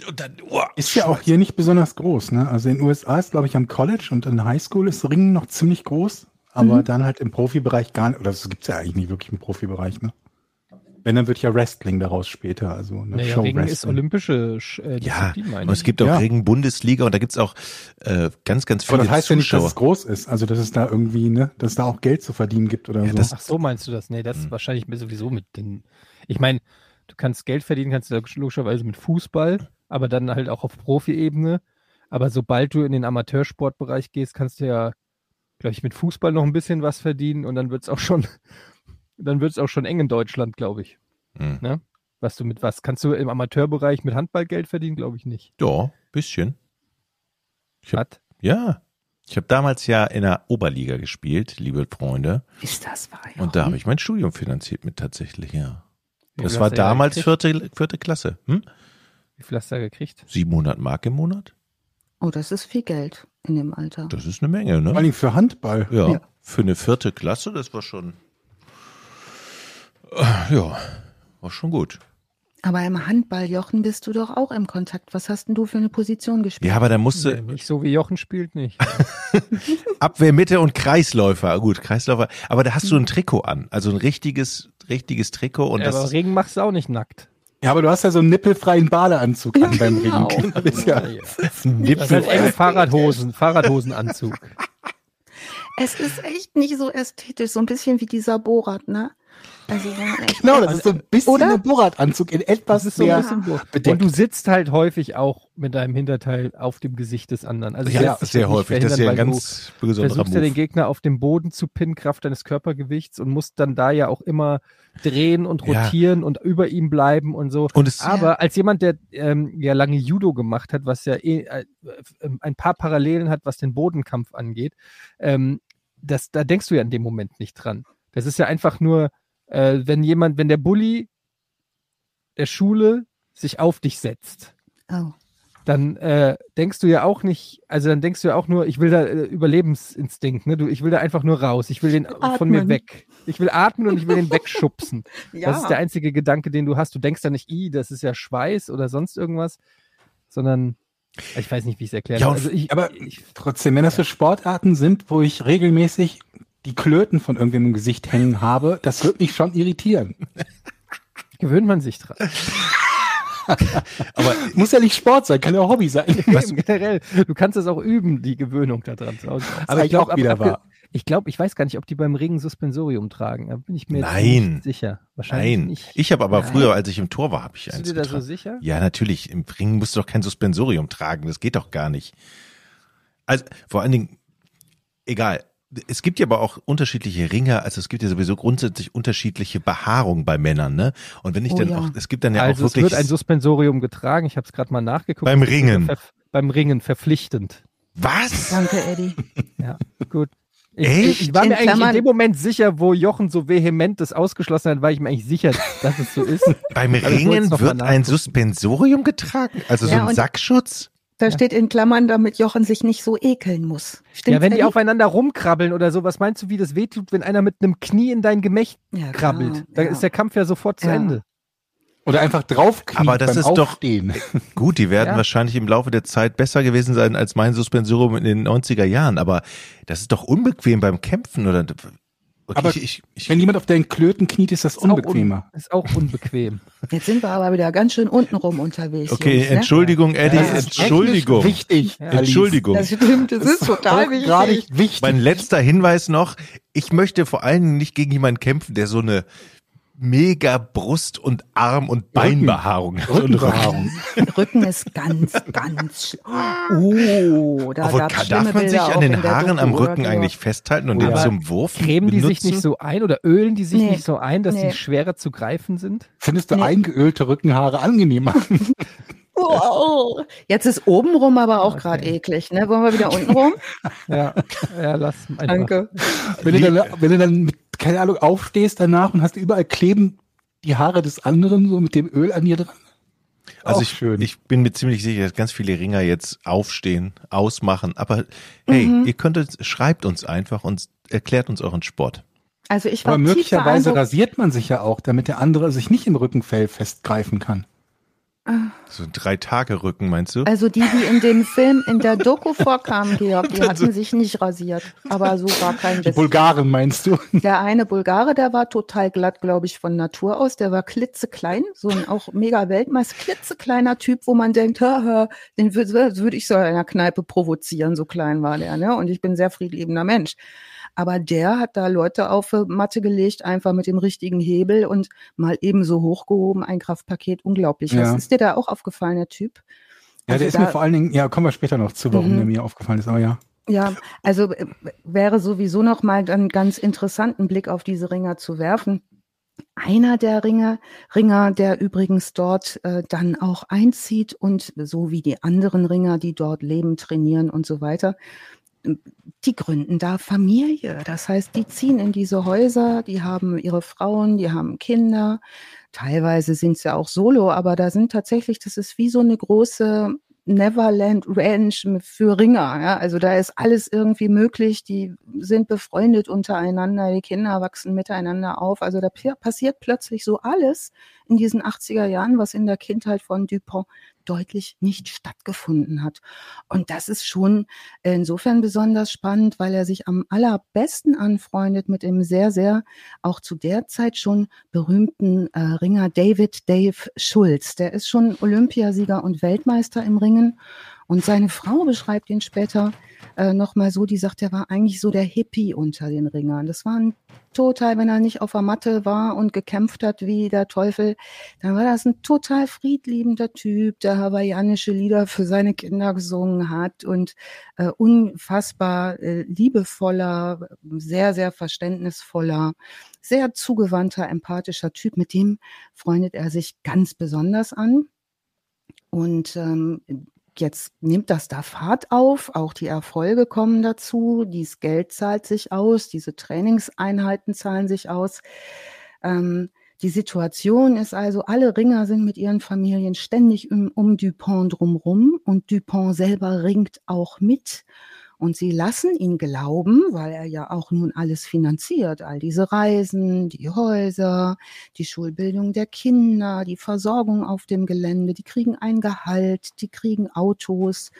und dann, oh, Ist ja auch hier nicht besonders groß, ne? Also in den USA ist, glaube ich, am College und in Highschool ist Ringen noch ziemlich groß, aber Mhm. dann halt im Profibereich gar nicht, oder das gibt's ja eigentlich nicht wirklich im Profibereich, ne? Wenn, dann wird ja Wrestling daraus später, also eine Naja, Show Ringen ist Wrestling. olympische Sch- äh, ja, und es gibt auch Ja. Ringen-Bundesliga und da gibt's auch äh, ganz, ganz Aber viele das heißt ja nicht, dass Zuschauer. es groß ist, also dass es da irgendwie, ne, dass da auch Geld zu verdienen gibt oder Ja, so. das- Ach so, meinst du das? Nee, das ist Hm. wahrscheinlich sowieso mit den. Ich meine, du kannst Geld verdienen, kannst du da logischerweise mit Fußball, aber dann halt auch auf Profi-Ebene. Aber sobald du in den Amateursportbereich gehst, kannst du ja, glaube ich, mit Fußball noch ein bisschen was verdienen und dann wird es auch schon, dann wird es auch schon eng in Deutschland, glaube ich. Hm. Ne? Was du mit was? Kannst du im Amateurbereich mit Handball Geld verdienen? Glaube ich nicht. Ja, bisschen. Ich hab- Hat? Ja. Ich habe damals ja in der Oberliga gespielt, liebe Freunde. Ist das wahr? Und da habe ich mein Studium finanziert mit tatsächlich, ja. Das war damals vierte, vierte Klasse. Hm? Wie viel hast du da gekriegt? 700 Mark im Monat? Oh, das ist viel Geld in dem Alter. Das ist eine Menge, Vor ne? allen Dingen für Handball. Ja. Ja. Für eine vierte Klasse, das war schon. äh, Ja, war schon gut. Aber im Handball, Jochen, bist du doch auch im Kontakt. Was hast denn du für eine Position gespielt? Ja, aber da musste Nee, nicht so wie Jochen spielt nicht. Abwehr, Mitte und Kreisläufer. Gut, Kreisläufer. Aber da hast du ein Trikot an. Also ein richtiges, richtiges Trikot und aber das. Regen machst du auch nicht nackt. Ja, aber du hast ja so einen nippelfreien Badeanzug an beim genau. Ring. Das ist ja, Das ist halt eng Fahrradhosen, Fahrradhosenanzug. Es ist echt nicht so ästhetisch, so ein bisschen wie dieser Borat, ne? Also, echt genau, das ist so ein bisschen Oder? der Borat-Anzug in etwas Das ist so ein mehr bisschen bedeckt. Und du sitzt halt häufig auch mit deinem Hinterteil auf dem Gesicht des anderen. Also Ja, sehr häufig. Das ist ja ein ganz du besonderer versuchst ja den Move. Gegner auf dem Boden zu pinnen, Kraft deines Körpergewichts und musst dann da ja auch immer drehen und Ja. rotieren und über ihm bleiben und so. Und es, Aber als jemand, der ähm, ja lange Judo gemacht hat, was ja eh, äh, äh, ein paar Parallelen hat, was den Bodenkampf angeht, ähm, das, da denkst du ja in dem Moment nicht dran. Das ist ja einfach nur, äh, wenn jemand, wenn der Bully der Schule sich auf dich setzt, Oh. dann äh, denkst du ja auch nicht, also dann denkst du ja auch nur, ich will da äh, Überlebensinstinkt, ne? Du, ich will da einfach nur raus, ich will den von mir Atmen. weg. Ich will atmen und ich will den wegschubsen. Ja. Das ist der einzige Gedanke, den du hast. Du denkst da nicht, i, das ist ja Schweiß oder sonst irgendwas, sondern ich weiß nicht, wie ich es erklären Ja, Also ich, aber ich, Trotzdem, wenn das so Sportarten sind, wo ich regelmäßig die Klöten von irgendwem im Gesicht hängen habe, das wird mich schon irritieren. gewöhnt man sich dran. aber Muss ja nicht Sport sein, kann ja auch Hobby sein. Eben, generell, du kannst es auch üben, die Gewöhnung daran zu Hause. Aber ich glaube, wieder wahr. ich glaube, ich weiß gar nicht, ob die beim Ringen Suspensorium tragen. Da bin ich mir Nein. nicht sicher. Wahrscheinlich nein. nicht. Ich habe aber Nein. früher, als ich im Tor war, habe ich Bist eins du dir da so sicher? Ja, natürlich. Im Ring musst du doch kein Suspensorium tragen. Das geht doch gar nicht. Also vor allen Dingen, egal. Es gibt ja aber auch unterschiedliche Ringer, also es gibt ja sowieso grundsätzlich unterschiedliche Behaarung bei Männern, ne? Und wenn ich Oh dann ja. auch, es gibt dann ja also auch es wirklich wird ein Suspensorium getragen. Ich habe es gerade mal nachgeguckt. Beim Es Ringen. Ver beim Ringen verpflichtend. was? Danke, Eddie. Ja, gut. Ich, Echt? ich war In mir eigentlich in Klammern- dem Moment sicher, wo Jochen so vehement das ausgeschlossen hat, war ich mir eigentlich sicher, dass es so ist. Beim es Ringen wird ein. Suspensorium getragen? Also so Ja, ein und- Sackschutz? Da steht in Klammern, damit Jochen sich nicht so ekeln muss. Stimmt, ja, wenn die aufeinander rumkrabbeln oder so, was meinst du, wie das wehtut, wenn einer mit einem Knie in dein Gemächt ja, krabbelt? klar, Da ja. ist der Kampf ja sofort zu Ja. Ende. Oder einfach draufknien Aber das beim ist doch- Aufstehen. Gut, die werden Ja. wahrscheinlich im Laufe der Zeit besser gewesen sein als mein Suspensorium in den 90er Jahren, aber das ist doch unbequem beim Kämpfen oder okay, Aber ich, ich, ich, Wenn jemand auf deinen Klöten kniet, ist das Ist auch un- unbequemer. Ist auch unbequem. Jetzt sind wir aber wieder ganz schön untenrum unterwegs. okay, Jungs, ne? Entschuldigung, Eddie, Ja, Das Entschuldigung. Wichtig. Ja. Entschuldigung. Das stimmt, das ist total wichtig. Gerade wichtig. Mein letzter Hinweis noch, ich möchte vor allen Dingen nicht gegen jemanden kämpfen, der so eine mega Brust- und Arm- und Beinbehaarung hat. Und Rückenbehaarung. Rücken ist ganz, ganz schlimm. Oh, da Obwohl, kann, darf man sich an den Haaren am Rücken eigentlich festhalten und den zum Wurf Cremen die sich nicht so ein oder ölen die sich Nee. nicht so ein, dass Nee. die schwerer zu greifen sind? Findest du Nee. eingeölte Rückenhaare angenehmer? Oh, jetzt ist obenrum aber auch Okay. gerade eklig, ne? Wollen wir wieder unten rum? Ja, ja lass einfach. Danke. wenn, du dann, wenn du dann mit, keine Ahnung, aufstehst danach und hast überall kleben die Haare des anderen so mit dem Öl an dir dran. Also Auch ich, schön. ich bin mir ziemlich sicher, dass ganz viele Ringer jetzt aufstehen, ausmachen. Aber hey, Mhm. ihr könntet, schreibt uns einfach und erklärt uns euren Sport. Also ich war Aber möglicherweise rasiert man sich ja auch, damit der andere sich nicht im Rückenfell festgreifen kann. So ein Drei-Tage-Rücken, meinst du? Also die, die in dem Film, in der Doku vorkamen, Georg, die hatten sich nicht rasiert. Aber so war kein Die Witz. Bulgaren meinst du? Der eine Bulgare, der war total glatt, glaube ich, von Natur aus. Der war klitzeklein, so ein auch mega Weltmeister, klitzekleiner Typ, wo man denkt, haha, den würde würd ich so in einer Kneipe provozieren, so klein war der, ne? Und ich bin ein sehr friedliebender Mensch. Aber der hat da Leute auf Matte gelegt, einfach mit dem richtigen Hebel und mal eben so hochgehoben, ein Kraftpaket, unglaublich. Ja. Was ist dir da auch aufgefallen, der Typ? Ja, Also der ist mir vor allen Dingen, ja, kommen wir später noch zu, warum Mhm. der mir aufgefallen ist, aber ja. Ja, also äh, wäre sowieso noch mal einen ganz interessanten Blick auf diese Ringer zu werfen. Einer der Ringer, Ringer, der übrigens dort äh, dann auch einzieht und so wie die anderen Ringer, die dort leben, trainieren und so weiter, die gründen da Familie. Das heißt, die ziehen in diese Häuser, die haben ihre Frauen, die haben Kinder. Teilweise sind sie auch solo, aber da sind tatsächlich, das ist wie so eine große Neverland Ranch für Ringer. Ja? Also da ist alles irgendwie möglich. Die sind befreundet untereinander, die Kinder wachsen miteinander auf. Also da passiert plötzlich so alles in diesen 80er Jahren, was in der Kindheit von Dupont deutlich nicht stattgefunden hat. Und das ist schon insofern besonders spannend, weil er sich am allerbesten anfreundet mit dem sehr, sehr auch zu der Zeit schon berühmten äh, Ringer David Dave Schulz. Der ist schon Olympiasieger und Weltmeister im Ringen. Und seine Frau beschreibt ihn später äh, nochmal so, die sagt, er war eigentlich so der Hippie unter den Ringern. Das war ein total, wenn er nicht auf der Matte war und gekämpft hat wie der Teufel, dann war das ein total friedliebender Typ, der hawaiianische Lieder für seine Kinder gesungen hat und äh, unfassbar äh, liebevoller, sehr, sehr verständnisvoller, sehr zugewandter, empathischer Typ. Mit dem freundet er sich ganz besonders an. Und ähm, jetzt nimmt das da Fahrt auf, auch die Erfolge kommen dazu, dieses Geld zahlt sich aus, diese Trainingseinheiten zahlen sich aus. Ähm, die Situation ist also, alle Ringer sind mit ihren Familien ständig um, um Dupont drumrum und Dupont selber ringt auch mit. Und sie lassen ihn glauben, weil er ja auch nun alles finanziert, all diese Reisen, die Häuser, die Schulbildung der Kinder, die Versorgung auf dem Gelände, die kriegen ein Gehalt, die kriegen Autos,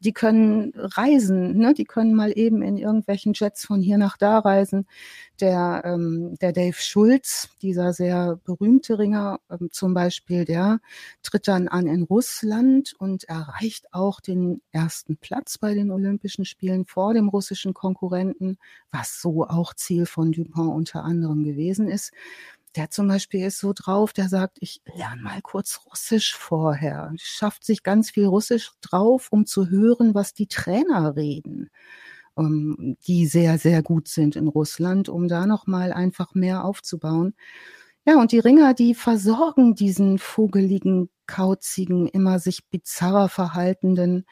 die können reisen, ne? die können mal eben in irgendwelchen Jets von hier nach da reisen. Der, ähm, der Dave Schulz, dieser sehr berühmte Ringer ähm, zum Beispiel, der tritt dann an in Russland und erreicht auch den ersten Platz bei den Olympischen Spielen vor dem russischen Konkurrenten, was so auch Ziel von Dupont unter anderem gewesen ist. Der zum Beispiel ist so drauf, der sagt, ich lerne mal kurz Russisch vorher. Schafft sich ganz viel Russisch drauf, um zu hören, was die Trainer reden, um, die sehr, sehr gut sind in Russland, um da nochmal einfach mehr aufzubauen. Ja, und die Ringer, die versorgen diesen vogeligen, kauzigen, immer sich bizarrer verhaltenden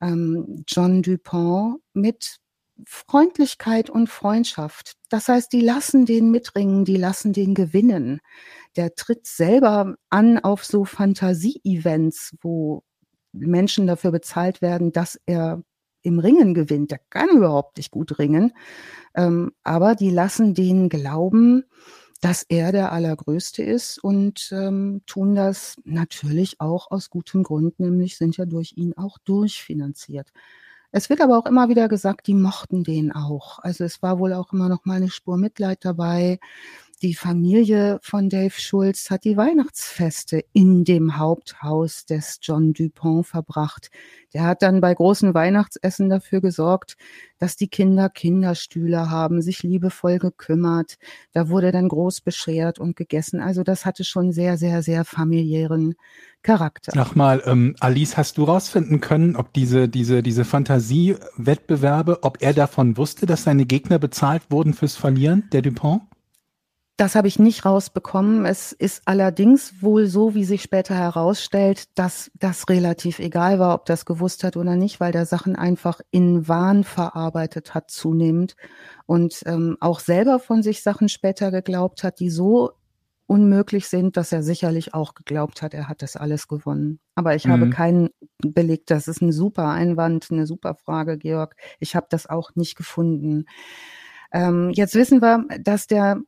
ähm, John Dupont mit Freundlichkeit und Freundschaft. Das heißt, die lassen den mitringen, die lassen den gewinnen. Der tritt selber an auf so Fantasie-Events, wo Menschen dafür bezahlt werden, dass er im Ringen gewinnt. Der kann überhaupt nicht gut ringen. Ähm, aber die lassen den glauben, dass er der Allergrößte ist und ähm, tun das natürlich auch aus gutem Grund, nämlich sind ja durch ihn auch durchfinanziert. Es wird aber auch immer wieder gesagt, die mochten den auch. Also es war wohl auch immer noch mal eine Spur Mitleid dabei. Die Familie von Dave Schulz hat die Weihnachtsfeste in dem Haupthaus des John Dupont verbracht. Der hat dann bei großen Weihnachtsessen dafür gesorgt, dass die Kinder Kinderstühle haben, sich liebevoll gekümmert. Da wurde dann groß beschert und gegessen. Also das hatte schon sehr, sehr, sehr familiären Charakter. Sag mal, ähm, Alice, hast du rausfinden können, ob diese, diese, diese Fantasiewettbewerbe, ob er davon wusste, dass seine Gegner bezahlt wurden fürs Verlieren, der Dupont? Das habe ich nicht rausbekommen. Es ist allerdings wohl so, wie sich später herausstellt, dass das relativ egal war, ob das gewusst hat oder nicht, weil der Sachen einfach in Wahn verarbeitet hat zunehmend und ähm, auch selber von sich Sachen später geglaubt hat, die so unmöglich sind, dass er sicherlich auch geglaubt hat, er hat das alles gewonnen. Aber ich mhm. habe keinen Beleg. Das ist ein super Einwand, eine super Frage, Georg. Ich habe das auch nicht gefunden. Ähm, jetzt wissen wir, dass der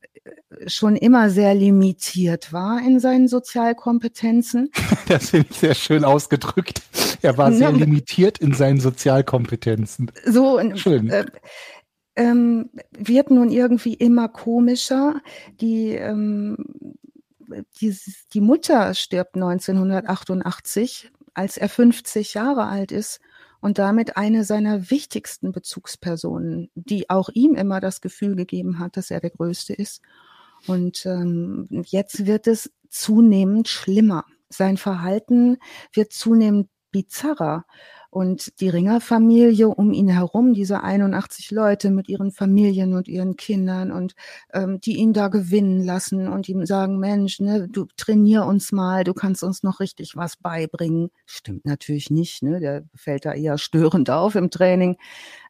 schon immer sehr limitiert war in seinen Sozialkompetenzen. Das finde ich sehr schön ausgedrückt. Er war sehr limitiert in seinen Sozialkompetenzen. So schön. Äh, ähm, wird nun irgendwie immer komischer. Die, ähm, die, die Mutter stirbt 1988, als er 50 Jahre alt ist und damit eine seiner wichtigsten Bezugspersonen, die auch ihm immer das Gefühl gegeben hat, dass er der Größte ist. Und ähm, jetzt wird es zunehmend schlimmer. Sein Verhalten wird zunehmend bizarrer. Und die Ringer-Familie um ihn herum, diese 81 Leute mit ihren Familien und ihren Kindern und ähm, die ihn da gewinnen lassen und ihm sagen, Mensch, ne, du trainier uns mal, du kannst uns noch richtig was beibringen. Stimmt natürlich nicht, ne? Der fällt da eher störend auf im Training.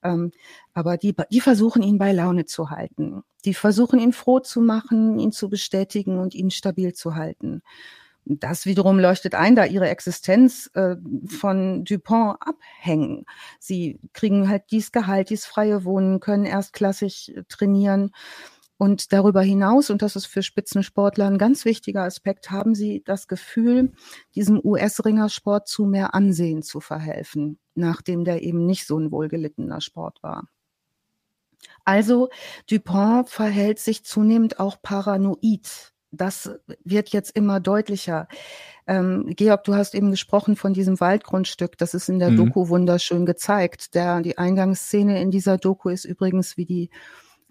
Ähm, aber die, die versuchen ihn bei Laune zu halten. Die versuchen ihn froh zu machen, ihn zu bestätigen und ihn stabil zu halten. Das wiederum leuchtet ein, da ihre Existenz äh, von Dupont abhängen. Sie kriegen halt dies Gehalt, dies freie Wohnen, können erstklassig äh, trainieren. Und darüber hinaus, und das ist für Spitzensportler ein ganz wichtiger Aspekt, haben sie das Gefühl, diesem US-Ringersport zu mehr Ansehen zu verhelfen, nachdem der eben nicht so ein wohlgelittener Sport war. Also Dupont verhält sich zunehmend auch paranoid das wird jetzt immer deutlicher. Ähm, Georg, du hast eben gesprochen von diesem Waldgrundstück. Das ist in der mhm. Doku wunderschön gezeigt. Der, die Eingangsszene in dieser Doku ist übrigens, wie die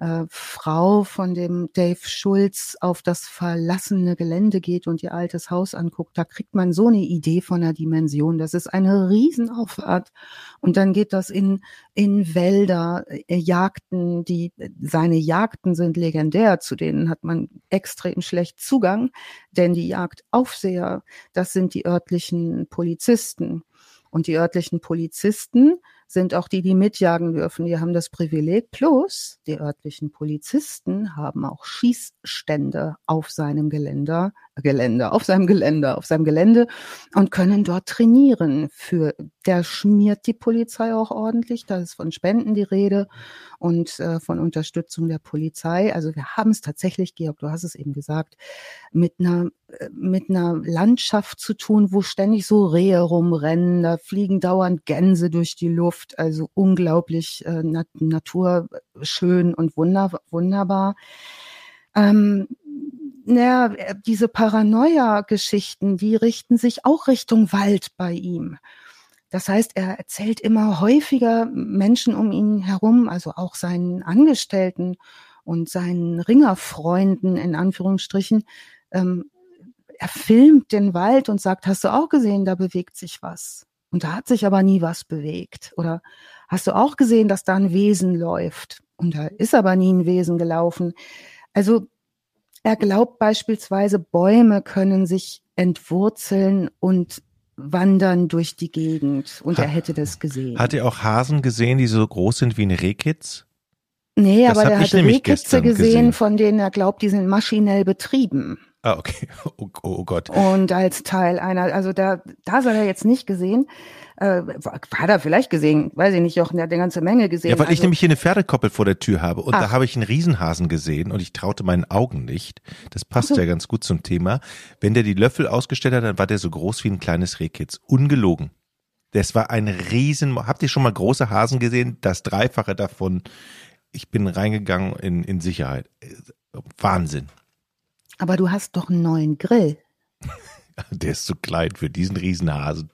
äh, Frau von dem Dave Schulz auf das verlassene Gelände geht und ihr altes Haus anguckt, da kriegt man so eine Idee von der Dimension. Das ist eine Riesenauffahrt. Und dann geht das in, in Wälder, äh, Jagden, die, seine Jagden sind legendär, zu denen hat man extrem schlecht Zugang, denn die Jagdaufseher, das sind die örtlichen Polizisten. Und die örtlichen Polizisten sind auch die, die mitjagen dürfen. Die haben das Privileg. Plus die örtlichen Polizisten haben auch Schießstände auf seinem Geländer, Gelände, auf seinem Gelände, auf seinem Gelände und können dort trainieren. Für der schmiert die Polizei auch ordentlich. Da ist von Spenden die Rede und äh, von Unterstützung der Polizei. Also wir haben es tatsächlich, Georg, du hast es eben gesagt, mit einer äh, mit einer Landschaft zu tun, wo ständig so Rehe rumrennen, da fliegen dauernd Gänse durch die Luft, also unglaublich äh, nat naturschön und wunder wunderbar. Ähm, naja, äh, diese Paranoia-Geschichten, die richten sich auch Richtung Wald bei ihm. Das heißt, er erzählt immer häufiger Menschen um ihn herum, also auch seinen Angestellten und seinen Ringerfreunden in Anführungsstrichen. Ähm, er filmt den Wald und sagt, hast du auch gesehen, da bewegt sich was. Und da hat sich aber nie was bewegt. Oder hast du auch gesehen, dass da ein Wesen läuft? Und da ist aber nie ein Wesen gelaufen. Also er glaubt beispielsweise, Bäume können sich entwurzeln und wandern durch die Gegend und hat, er hätte das gesehen. Hat er auch Hasen gesehen, die so groß sind wie ein Rehkitz? Nee, das aber er hat Rehkitze gesehen, gesehen, von denen er glaubt, die sind maschinell betrieben. Ah, okay. Oh, oh, oh Gott. Und als Teil einer, also da, da soll er jetzt nicht gesehen. Äh, hat er vielleicht gesehen, weiß ich nicht, Jochen, der hat eine ganze Menge gesehen. Ja, weil also, ich nämlich hier eine Pferdekoppel vor der Tür habe und ach. da habe ich einen Riesenhasen gesehen und ich traute meinen Augen nicht. Das passt so. ja ganz gut zum Thema. Wenn der die Löffel ausgestellt hat, dann war der so groß wie ein kleines Rehkitz. Ungelogen. Das war ein Riesen. Habt ihr schon mal große Hasen gesehen? Das Dreifache davon. Ich bin reingegangen in, in Sicherheit. Wahnsinn. Aber du hast doch einen neuen Grill. Der ist zu klein für diesen Riesenhasen.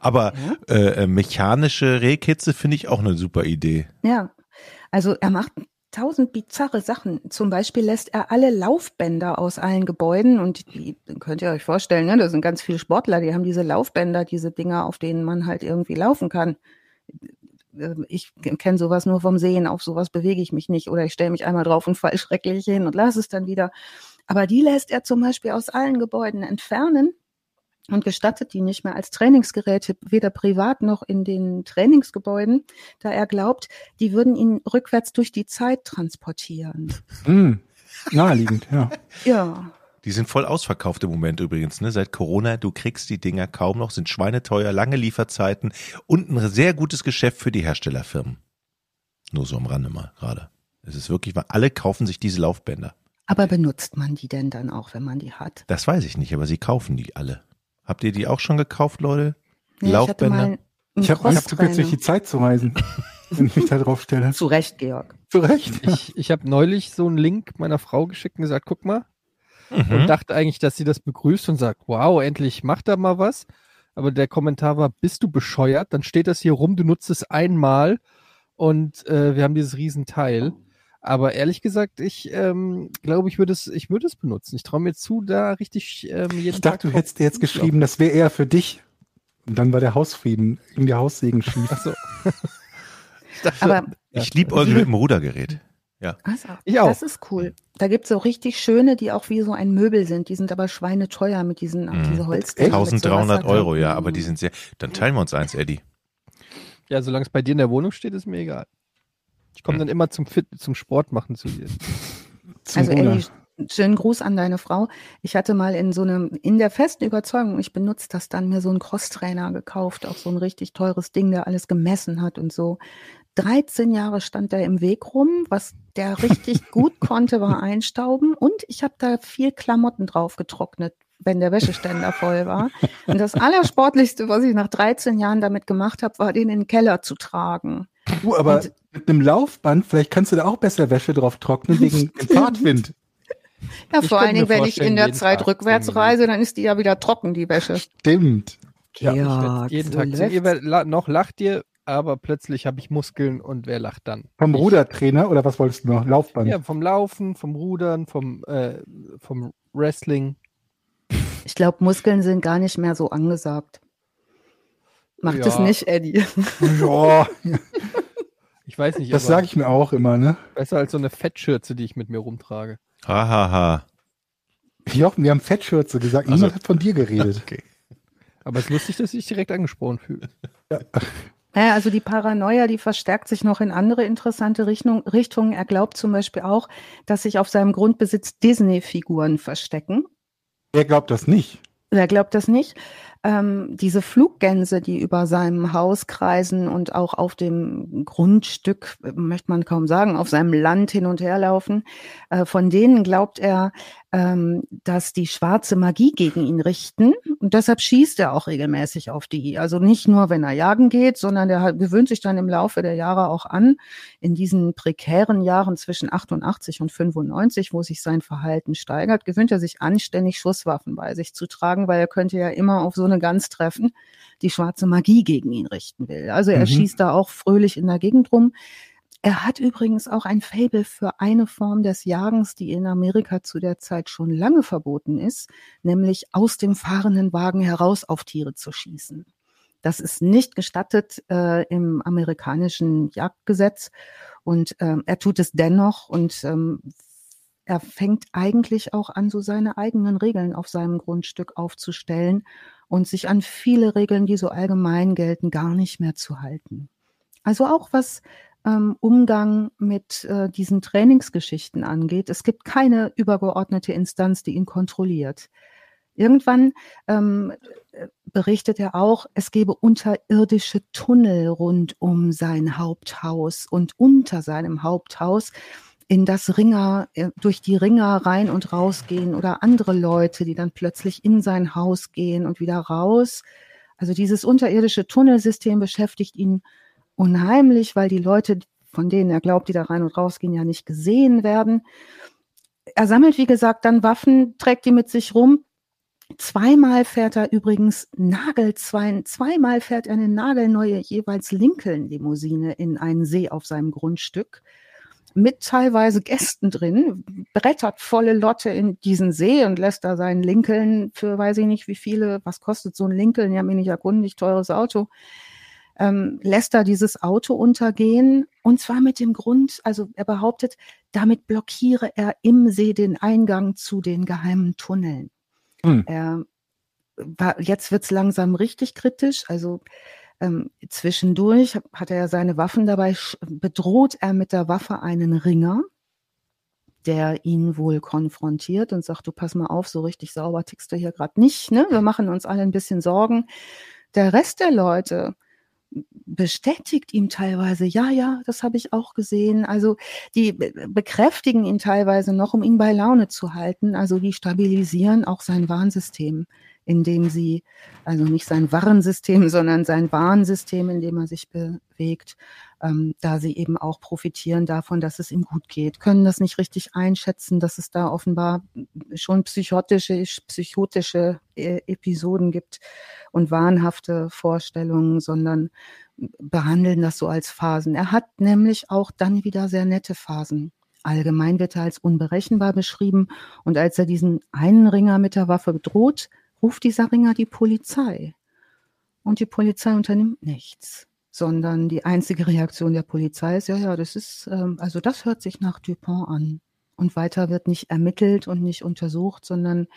Aber ja. äh, mechanische Rehkitze finde ich auch eine super Idee. Ja, also er macht tausend bizarre Sachen. Zum Beispiel lässt er alle Laufbänder aus allen Gebäuden und die könnt ihr euch vorstellen, ne, da sind ganz viele Sportler, die haben diese Laufbänder, diese Dinger, auf denen man halt irgendwie laufen kann. Ich kenne sowas nur vom Sehen, auf sowas bewege ich mich nicht oder ich stelle mich einmal drauf und fall schrecklich hin und lasse es dann wieder. Aber die lässt er zum Beispiel aus allen Gebäuden entfernen und gestattet die nicht mehr als Trainingsgeräte, weder privat noch in den Trainingsgebäuden, da er glaubt, die würden ihn rückwärts durch die Zeit transportieren. Mm, naheliegend, ja. ja. Die sind voll ausverkauft im Moment übrigens, ne? Seit Corona, du kriegst die Dinger kaum noch, sind schweineteuer, lange Lieferzeiten und ein sehr gutes Geschäft für die Herstellerfirmen. Nur so am Rande mal gerade. Es ist wirklich, weil alle kaufen sich diese Laufbänder. Aber benutzt man die denn dann auch, wenn man die hat? Das weiß ich nicht, aber sie kaufen die alle. Habt ihr die auch schon gekauft, Leute? Ja, Laufbänder? Ich, ich habe Angst, jetzt durch die Zeit zu reisen, wenn ich mich da drauf stelle. Zu Recht, Georg. Zu Recht. Ich, ich habe neulich so einen Link meiner Frau geschickt und gesagt, guck mal. Mhm. Und dachte eigentlich, dass sie das begrüßt und sagt, wow, endlich macht da mal was. Aber der Kommentar war, bist du bescheuert? Dann steht das hier rum, du nutzt es einmal und äh, wir haben dieses Riesenteil. Aber ehrlich gesagt, ich ähm, glaube, ich würde es, ich würde es benutzen. Ich traue mir zu, da richtig ähm, jeden Ich dachte, Tag du hättest jetzt geschrieben, das wäre eher für dich. Und dann war der Hausfrieden, in der Haussegen schief. Ach so. Aber Ich lieb irgendwie mit dem Rudergerät. Ja. also, Ich auch. das ist cool. Da gibt's so richtig schöne, die auch wie so ein Möbel sind. Die sind aber schweineteuer mit diesen, Mhm. diese sowas 1300 da Euro, ja, aber die sind sehr. Dann teilen wir uns eins, Eddie. Ja, solange es bei dir in der Wohnung steht, ist mir egal. Ich komme Hm. dann immer zum Fit, zum Sport machen zu dir. Also Ruder. Elli, schönen Gruß an deine Frau. Ich hatte mal in so einem, in der festen Überzeugung, ich benutze das dann, mir so einen Crosstrainer gekauft, auch so ein richtig teures Ding, der alles gemessen hat und so. 13 Jahre stand der im Weg rum. Was der richtig gut konnte, war einstauben. Und ich habe da viel Klamotten drauf getrocknet, wenn der Wäscheständer voll war. Und das Allersportlichste, was ich nach 13 Jahren damit gemacht habe, war, den in den Keller zu tragen. Du, aber Und- mit einem Laufband, vielleicht kannst du da auch besser Wäsche drauf trocknen wegen dem Fahrtwind. Ja, Ich vor allen Dingen, wenn ich in der Zeit Tag rückwärts reise, dann ist die ja wieder trocken, die Wäsche. Stimmt. Ja, Ja, jeden so Tag läuft's. Ihr noch lacht ihr, aber plötzlich habe ich Muskeln und wer lacht dann? Vom Ich. Rudertrainer oder was wolltest du noch? Laufband. Ja, vom Laufen, vom Rudern, vom, äh, vom Wrestling. Ich glaube, Muskeln sind gar nicht mehr so angesagt. Macht Ja. es nicht, Eddie. Ja, Ich weiß nicht, das sage ich mir auch immer, ne? besser als so eine Fettschürze, die ich mit mir rumtrage. Hahaha. Jochen, wir haben Fettschürze gesagt. Also- Niemand hat von dir geredet. Okay. Aber es ist lustig, dass ich dich direkt angesprochen fühle. Naja, also die Paranoia, die verstärkt sich noch in andere interessante Richtung, Richtungen. Er glaubt zum Beispiel auch, dass sich auf seinem Grundbesitz Disney-Figuren verstecken. Wer glaubt das nicht? Er glaubt das nicht. Ähm, diese Fluggänse, die über seinem Haus kreisen und auch auf dem Grundstück, möchte man kaum sagen, auf seinem Land hin und her laufen, äh, von denen glaubt er, ähm, dass die schwarze Magie gegen ihn richten. Und deshalb schießt er auch regelmäßig auf die. Also nicht nur, wenn er jagen geht, sondern er gewöhnt sich dann im Laufe der Jahre auch an, in diesen prekären Jahren zwischen 88 und 95, wo sich sein Verhalten steigert, gewöhnt er sich an, ständig Schusswaffen bei sich zu tragen, weil er könnte ja immer auf so eine Gans treffen, die schwarze Magie gegen ihn richten will. Also er Mhm. schießt da auch fröhlich in der Gegend rum. Er hat übrigens auch ein Faible für eine Form des Jagens, die in Amerika zu der Zeit schon lange verboten ist, nämlich aus dem fahrenden Wagen heraus auf Tiere zu schießen. Das ist nicht gestattet äh, im amerikanischen Jagdgesetz und ähm, er tut es dennoch und ähm, er fängt eigentlich auch an, so seine eigenen Regeln auf seinem Grundstück aufzustellen und sich an viele Regeln, die so allgemein gelten, gar nicht mehr zu halten. Also auch was ähm, Umgang mit äh, diesen Trainingsgeschichten angeht. Es gibt keine übergeordnete Instanz, die ihn kontrolliert. Irgendwann ähm, äh, berichtet er auch, es gebe unterirdische Tunnel rund um sein Haupthaus und unter seinem Haupthaus, in das Ringer, äh, durch die Ringer rein und rausgehen oder andere Leute, die dann plötzlich in sein Haus gehen und wieder raus. Also dieses unterirdische Tunnelsystem beschäftigt ihn unheimlich, weil die Leute, von denen er glaubt, die da rein und rausgehen, ja nicht gesehen werden. Er sammelt, wie gesagt, dann Waffen, trägt die mit sich rum. Zweimal fährt er übrigens Nagel, zwei, zweimal fährt er eine nagelneue jeweils Lincoln-Limousine in einen See auf seinem Grundstück mit teilweise Gästen drin, brettert volle Lotte in diesen See und lässt da seinen Lincoln für weiß ich nicht wie viele, was kostet so ein Lincoln, ja, mir nicht erkundigt, teures Auto, ähm, lässt da dieses Auto untergehen und zwar mit dem Grund, also er behauptet, damit blockiere er im See den Eingang zu den geheimen Tunneln. Hm. Er war, jetzt wird's langsam richtig kritisch, also ähm, zwischendurch hat er seine Waffen dabei, bedroht er mit der Waffe einen Ringer, der ihn wohl konfrontiert und sagt, du pass mal auf, so richtig sauber tickst du hier gerade nicht, ne? Wir machen uns alle ein bisschen Sorgen. Der Rest der Leute bestätigt ihm teilweise, ja, ja, das habe ich auch gesehen. Also die be- bekräftigen ihn teilweise noch, um ihn bei Laune zu halten. Also die stabilisieren auch sein Warnsystem, indem sie, also nicht sein Warnsystem, sondern sein Warnsystem, in dem er sich bewegt, ähm, da sie eben auch profitieren davon, dass es ihm gut geht, können das nicht richtig einschätzen, dass es da offenbar schon psychotische, psychotische äh, Episoden gibt und wahnhafte Vorstellungen, sondern behandeln das so als Phasen. Er hat nämlich auch dann wieder sehr nette Phasen. Allgemein wird er als unberechenbar beschrieben und als er diesen einen Ringer mit der Waffe droht, ruft dieser Ringer die Polizei. Und die Polizei unternimmt nichts, sondern die einzige Reaktion der Polizei ist, ja, ja, das ist, ähm, also das hört sich nach Dupont an. Und weiter wird nicht ermittelt und nicht untersucht, sondern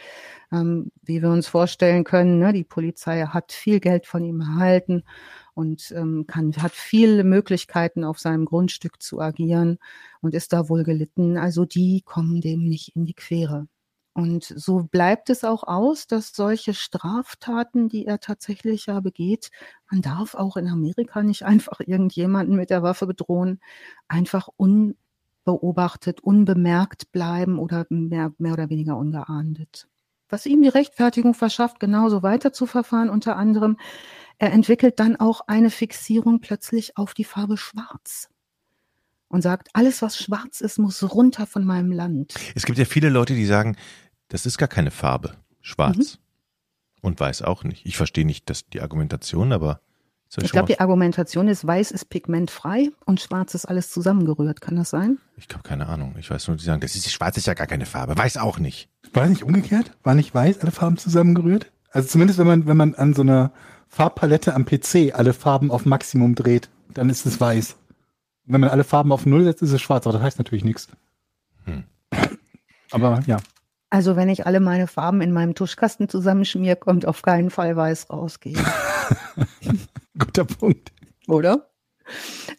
ähm, wie wir uns vorstellen können, ne, die Polizei hat viel Geld von ihm erhalten und ähm, kann, hat viele Möglichkeiten auf seinem Grundstück zu agieren und ist da wohl gelitten. Also die kommen dem nicht in die Quere. Und so bleibt es auch aus, dass solche Straftaten, die er tatsächlich ja begeht, man darf auch in Amerika nicht einfach irgendjemanden mit der Waffe bedrohen, einfach unbeobachtet, unbemerkt bleiben oder mehr, mehr oder weniger ungeahndet. Was ihm die Rechtfertigung verschafft, genauso weiter zu verfahren, unter anderem, er entwickelt dann auch eine Fixierung plötzlich auf die Farbe Schwarz und sagt, alles, was schwarz ist, muss runter von meinem Land. Es gibt ja viele Leute, die sagen, das ist gar keine Farbe. Schwarz. Mhm. Und weiß auch nicht. Ich verstehe nicht das, die Argumentation, aber. Ich glaube, die Argumentation ist, weiß ist pigmentfrei und schwarz ist alles zusammengerührt. Kann das sein? Ich habe keine Ahnung. Ich weiß nur, die sagen, das ist, schwarz ist ja gar keine Farbe. Weiß auch nicht. War nicht umgekehrt? War nicht weiß alle Farben zusammengerührt? Also zumindest wenn man, wenn man an so einer Farbpalette am PC alle Farben auf Maximum dreht, dann ist es weiß. Wenn man alle Farben auf Null setzt, ist es schwarz, aber das heißt natürlich nichts. Hm. Aber ja. Also wenn ich alle meine Farben in meinem Tuschkasten zusammenschmier, kommt auf keinen Fall weiß rausgehen. Guter Punkt. Oder?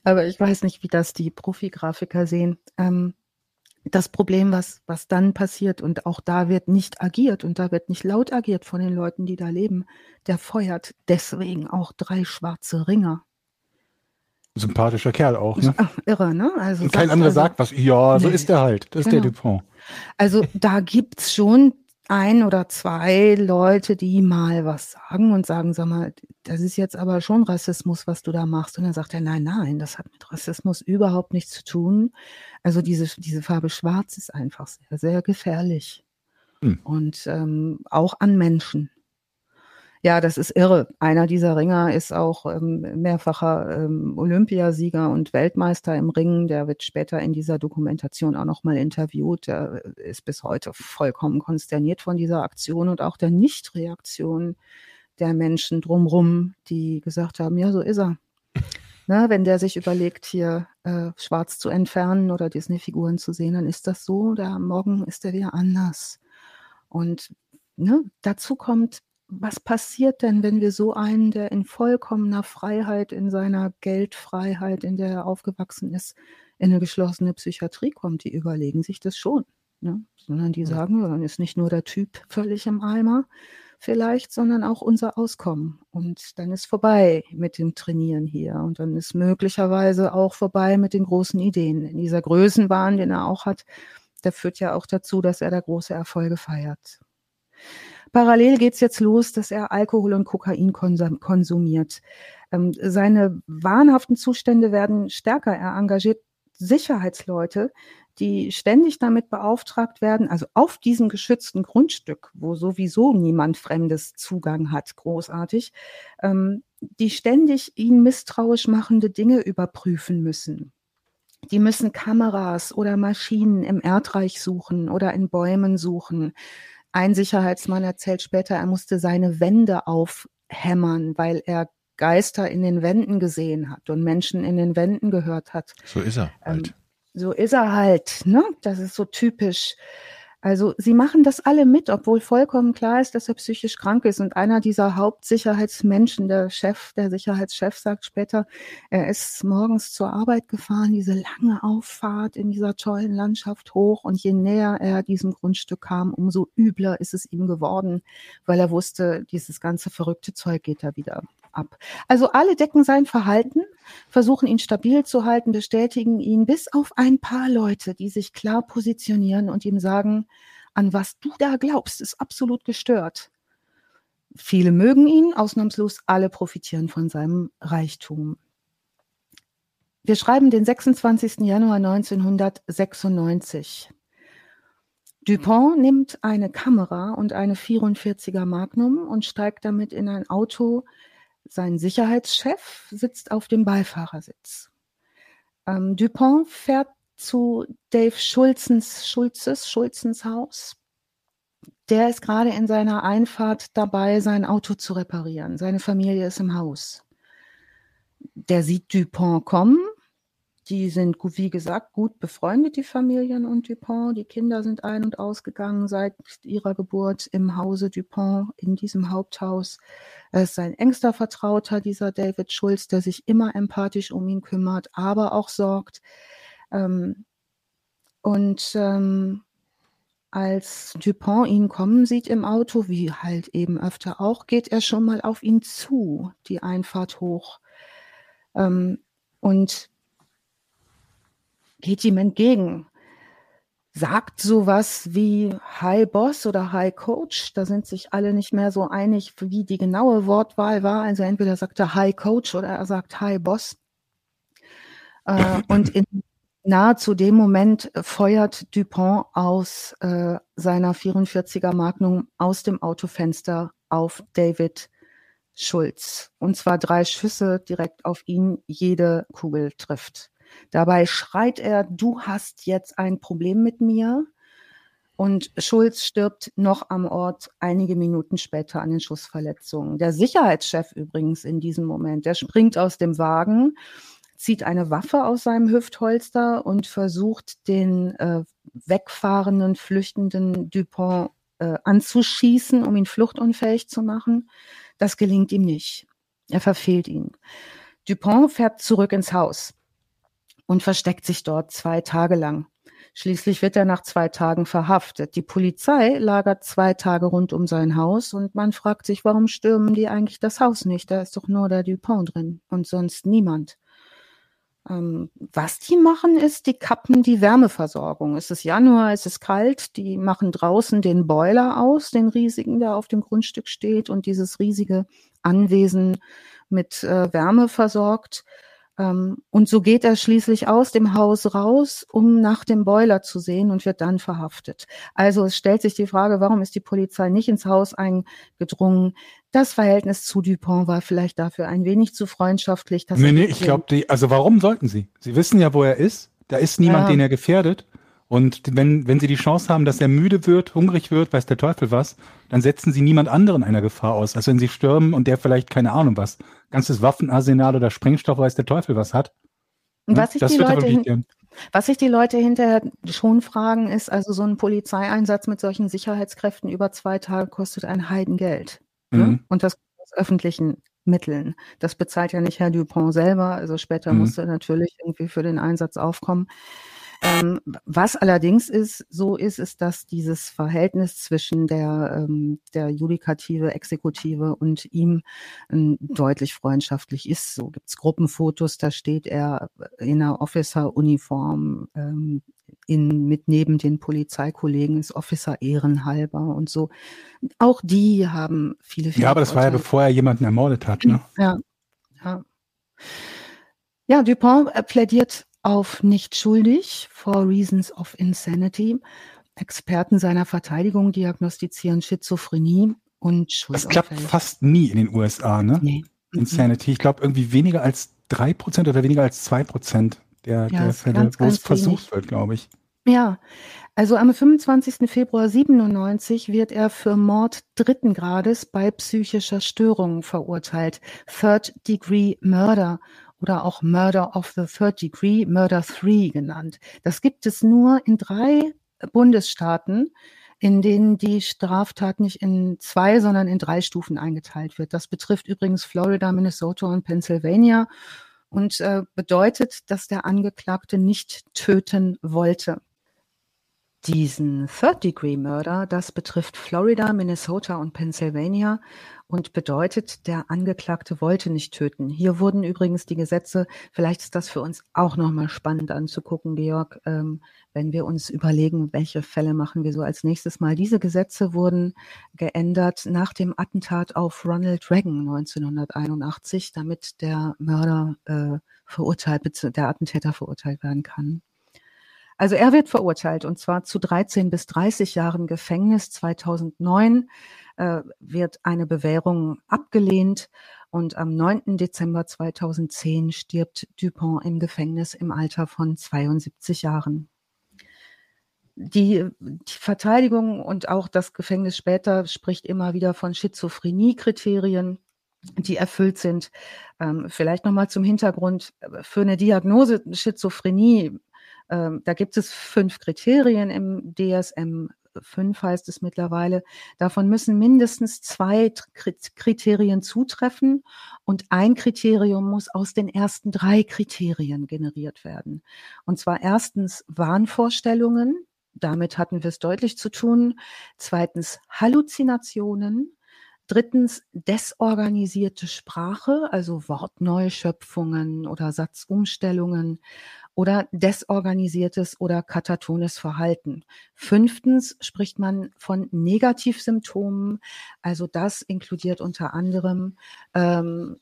Aber ich weiß nicht, wie das die Profi-Grafiker sehen. Ähm, das Problem, was, was dann passiert, und auch da wird nicht agiert und da wird nicht laut agiert von den Leuten, die da leben, der feuert deswegen auch drei schwarze Ringer Sympathischer Kerl auch, ne? Ach, irre, ne? Also Und kein anderer also, sagt was, ja, so nee, ist der halt. Das genau. ist der genau. Dupont. Also da gibt's schon ein oder zwei Leute, die mal was sagen und sagen, sag mal, das ist jetzt aber schon Rassismus, was du da machst. Und dann sagt er, nein, nein, das hat mit Rassismus überhaupt nichts zu tun. Also diese, diese Farbe Schwarz ist einfach sehr, sehr gefährlich. Hm. Und ähm, auch an Menschen. Ja, das ist irre. Einer dieser Ringer ist auch ähm, mehrfacher ähm, Olympiasieger und Weltmeister im Ringen. Der wird später in dieser Dokumentation auch nochmal interviewt. Der ist bis heute vollkommen konsterniert von dieser Aktion und auch der Nichtreaktion der Menschen drumrum, die gesagt haben, ja, so ist er. Na, wenn der sich überlegt, hier äh, schwarz zu entfernen oder Disney-Figuren zu sehen, dann ist das so. Der, morgen ist er wieder anders. Und ne, dazu kommt, was passiert denn, wenn wir so einen, der in vollkommener Freiheit, in seiner Geldfreiheit, in der er aufgewachsen ist, in eine geschlossene Psychiatrie kommt? Die überlegen sich das schon. Ne? Sondern die sagen, dann ist nicht nur der Typ völlig im Eimer vielleicht, sondern auch unser Auskommen. Und dann ist vorbei mit dem Trainieren hier. Und dann ist möglicherweise auch vorbei mit den großen Ideen. In dieser Größenwahn, den er auch hat, der führt ja auch dazu, dass er da große Erfolge feiert. Parallel geht's jetzt los, dass er Alkohol und Kokain konsumiert. Ähm, seine wahnhaften Zustände werden stärker. Er engagiert Sicherheitsleute, die ständig damit beauftragt werden, also auf diesem geschützten Grundstück, wo sowieso niemand Fremdes Zugang hat, großartig, ähm, die ständig ihn misstrauisch machende Dinge überprüfen müssen. Die müssen Kameras oder Maschinen im Erdreich suchen oder in Bäumen suchen. Ein Sicherheitsmann erzählt später, er musste seine Wände aufhämmern, weil er Geister in den Wänden gesehen hat und Menschen in den Wänden gehört hat. So ist er halt. Ähm, so ist er halt, ne? Das ist so typisch. Also sie machen das alle mit, obwohl vollkommen klar ist, dass er psychisch krank ist. Und einer dieser Hauptsicherheitsmenschen, der Chef, der Sicherheitschef sagt später, er ist morgens zur Arbeit gefahren, diese lange Auffahrt in dieser tollen Landschaft hoch. Und je näher er diesem Grundstück kam, umso übler ist es ihm geworden, weil er wusste, dieses ganze verrückte Zeug geht da wieder ab. Also alle decken sein Verhalten, versuchen ihn stabil zu halten, bestätigen ihn, bis auf ein paar Leute, die sich klar positionieren und ihm sagen, an was du da glaubst, ist absolut gestört. Viele mögen ihn, ausnahmslos alle profitieren von seinem Reichtum. Wir schreiben den 26. Januar 1996. Dupont nimmt eine Kamera und eine 44er Magnum und steigt damit in ein Auto, sein Sicherheitschef sitzt auf dem Beifahrersitz. Ähm, Dupont fährt zu Dave Schulzens, Schulzes, Schulzens Haus, der ist gerade in seiner Einfahrt dabei, sein Auto zu reparieren. Seine Familie ist im Haus. Der sieht Dupont kommen. Die sind, wie gesagt, gut befreundet, die Familien und Dupont. Die Kinder sind ein- und ausgegangen seit ihrer Geburt im Hause Dupont, in diesem Haupthaus. Er ist sein engster Vertrauter, dieser David Schulz, der sich immer empathisch um ihn kümmert, aber auch sorgt. Ähm, und ähm, als Dupont ihn kommen sieht im Auto, wie halt eben öfter auch, geht er schon mal auf ihn zu, die Einfahrt hoch. Ähm, und geht ihm entgegen. Sagt sowas wie Hi Boss oder Hi Coach. Da sind sich alle nicht mehr so einig, wie die genaue Wortwahl war. Also entweder sagt er Hi Coach oder er sagt Hi Boss. Äh, und in nahezu dem Moment feuert Dupont aus äh, seiner 44er Magnum aus dem Autofenster auf David Schulz. Und zwar drei Schüsse direkt auf ihn, jede Kugel trifft. Dabei schreit er, du hast jetzt ein Problem mit mir. Und Schulz stirbt noch am Ort einige Minuten später an den Schussverletzungen. Der Sicherheitschef übrigens in diesem Moment, der springt aus dem Wagen zieht eine Waffe aus seinem Hüftholster und versucht, den äh, wegfahrenden, flüchtenden Dupont äh, anzuschießen, um ihn fluchtunfähig zu machen. Das gelingt ihm nicht. Er verfehlt ihn. Dupont fährt zurück ins Haus und versteckt sich dort zwei Tage lang. Schließlich wird er nach zwei Tagen verhaftet. Die Polizei lagert zwei Tage rund um sein Haus und man fragt sich, warum stürmen die eigentlich das Haus nicht? Da ist doch nur der Dupont drin und sonst niemand. Ähm, was die machen, ist, die kappen die Wärmeversorgung. Es ist Januar, es ist kalt, die machen draußen den Boiler aus, den riesigen, der auf dem Grundstück steht und dieses riesige Anwesen mit äh, Wärme versorgt. Ähm, und so geht er schließlich aus dem Haus raus, um nach dem Boiler zu sehen und wird dann verhaftet. Also es stellt sich die Frage, warum ist die Polizei nicht ins Haus eingedrungen? Das Verhältnis zu Dupont war vielleicht dafür ein wenig zu freundschaftlich. nee, nee, ich glaube, also warum sollten sie? Sie wissen ja, wo er ist. Da ist niemand, ja. den er gefährdet. Und wenn, wenn sie die Chance haben, dass er müde wird, hungrig wird, weiß der Teufel was, dann setzen sie niemand anderen einer Gefahr aus. Also wenn sie stürmen und der vielleicht keine Ahnung was, ganzes Waffenarsenal oder Sprengstoff, weiß der Teufel was hat. Und was sich die Leute hin, was sich die Leute hinterher schon fragen, ist, also so ein Polizeieinsatz mit solchen Sicherheitskräften über zwei Tage kostet ein Heidengeld. Ne? Mhm. Ne? Und das aus öffentlichen Mitteln. Das bezahlt ja nicht Herr Dupont selber. Also später mhm. musste er natürlich irgendwie für den Einsatz aufkommen. Ähm, was allerdings ist, so ist, ist, dass dieses Verhältnis zwischen der, ähm, der Judikative, Exekutive und ihm ähm, deutlich freundschaftlich ist. So gibt's Gruppenfotos, da steht er in einer Officer-Uniform ähm, in, mit neben den Polizeikollegen, ist Officer ehrenhalber und so. Auch die haben viele, viele Ja, aber das Vorteile. war ja bevor er jemanden ermordet hat, ne? Ja, ja. Ja, Dupont äh, plädiert auf nicht schuldig for reasons of insanity. Experten seiner Verteidigung diagnostizieren Schizophrenie und Schuldunfälle. Das klappt fast nie in den USA, ne? Nee. Insanity. Ich glaube irgendwie weniger als drei Prozent oder weniger als zwei Prozent der, ja, der Fälle, wo es versucht wird, glaube ich. Ja, also am 25. Februar 97 wird er für Mord dritten Grades bei psychischer Störung verurteilt. Third Degree Murder oder auch Murder of the Third Degree, Murder 3 genannt. Das gibt es nur in drei Bundesstaaten, in denen die Straftat nicht in zwei, sondern in drei Stufen eingeteilt wird. Das betrifft übrigens Florida, Minnesota und Pennsylvania und äh, bedeutet, dass der Angeklagte nicht töten wollte. Diesen Third-Degree-Murder, das betrifft Florida, Minnesota und Pennsylvania und bedeutet, der Angeklagte wollte nicht töten. Hier wurden übrigens die Gesetze, vielleicht ist das für uns auch nochmal spannend anzugucken, Georg, ähm, wenn wir uns überlegen, welche Fälle machen wir so als nächstes Mal. Diese Gesetze wurden geändert nach dem Attentat auf Ronald Reagan 1981, damit der Mörder äh, verurteilt, der Attentäter verurteilt werden kann. Also er wird verurteilt und zwar zu 13 bis 30 Jahren Gefängnis. 2009 äh, wird eine Bewährung abgelehnt und am 9. Dezember 2010 stirbt Dupont im Gefängnis im Alter von 72 Jahren. die, die Verteidigung und auch das Gefängnis später spricht immer wieder von Schizophrenie-Kriterien, die erfüllt sind. Ähm, vielleicht nochmal zum Hintergrund. Für eine Diagnose Schizophrenie, ähm, da gibt es fünf Kriterien im DSM fünf heißt es mittlerweile. Davon müssen mindestens zwei Kriterien zutreffen und ein Kriterium muss aus den ersten drei Kriterien generiert werden. Und zwar erstens Wahnvorstellungen. Damit hatten wir es deutlich zu tun. Zweitens Halluzinationen. Drittens desorganisierte Sprache, also Wortneuschöpfungen oder Satzumstellungen oder desorganisiertes oder katatones Verhalten. Fünftens spricht man von Negativsymptomen. Also das inkludiert unter anderem ähm,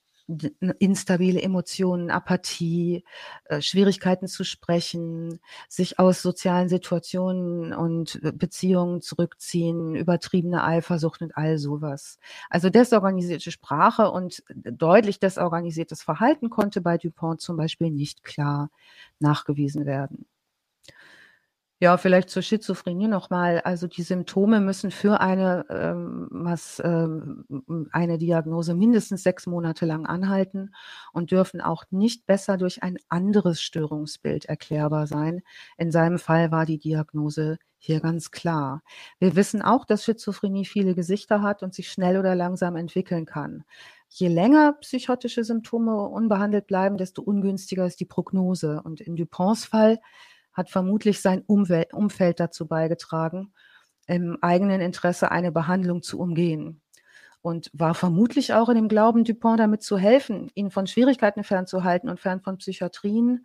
instabile Emotionen, Apathie, äh, Schwierigkeiten zu sprechen, sich aus sozialen Situationen und äh, Beziehungen zurückziehen, übertriebene Eifersucht und all sowas. Also desorganisierte Sprache und deutlich desorganisiertes Verhalten konnte bei Dupont zum Beispiel nicht klar nachgewiesen werden. Ja, vielleicht zur Schizophrenie nochmal. Also die Symptome müssen für eine, ähm, was, ähm, eine Diagnose mindestens sechs Monate lang anhalten und dürfen auch nicht besser durch ein anderes Störungsbild erklärbar sein. In seinem Fall war die Diagnose hier ganz klar. Wir wissen auch, dass Schizophrenie viele Gesichter hat und sich schnell oder langsam entwickeln kann. Je länger psychotische Symptome unbehandelt bleiben, desto ungünstiger ist die Prognose. Und in Duponts Fall hat vermutlich sein Umwelt, Umfeld dazu beigetragen, im eigenen Interesse eine Behandlung zu umgehen. Und war vermutlich auch in dem Glauben, Dupont damit zu helfen, ihn von Schwierigkeiten fernzuhalten und fern von Psychiatrien.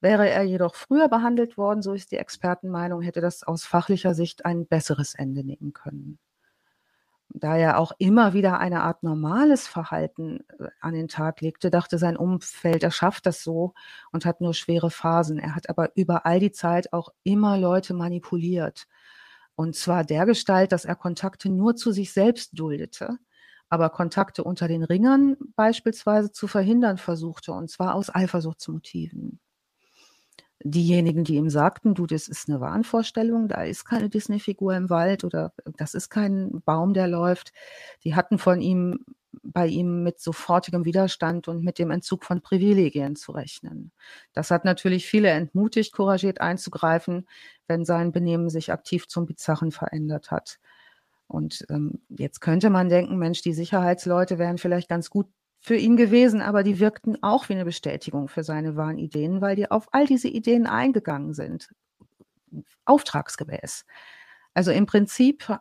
Wäre er jedoch früher behandelt worden, so ist die Expertenmeinung, hätte das aus fachlicher Sicht ein besseres Ende nehmen können da er auch immer wieder eine Art normales Verhalten äh, an den Tag legte, dachte sein Umfeld, er schafft das so und hat nur schwere Phasen. Er hat aber über all die Zeit auch immer Leute manipuliert. Und zwar der Gestalt, dass er Kontakte nur zu sich selbst duldete, aber Kontakte unter den Ringern beispielsweise zu verhindern versuchte, und zwar aus Eifersuchtsmotiven diejenigen, die ihm sagten, du, das ist eine Wahnvorstellung, da ist keine Disney-Figur im Wald oder das ist kein Baum, der läuft, die hatten von ihm bei ihm mit sofortigem Widerstand und mit dem Entzug von Privilegien zu rechnen. Das hat natürlich viele entmutigt, couragiert einzugreifen, wenn sein Benehmen sich aktiv zum Bizarren verändert hat. Und ähm, jetzt könnte man denken, Mensch, die Sicherheitsleute wären vielleicht ganz gut für ihn gewesen, aber die wirkten auch wie eine Bestätigung für seine wahren Ideen, weil die auf all diese Ideen eingegangen sind, auftragsgemäß. Also im Prinzip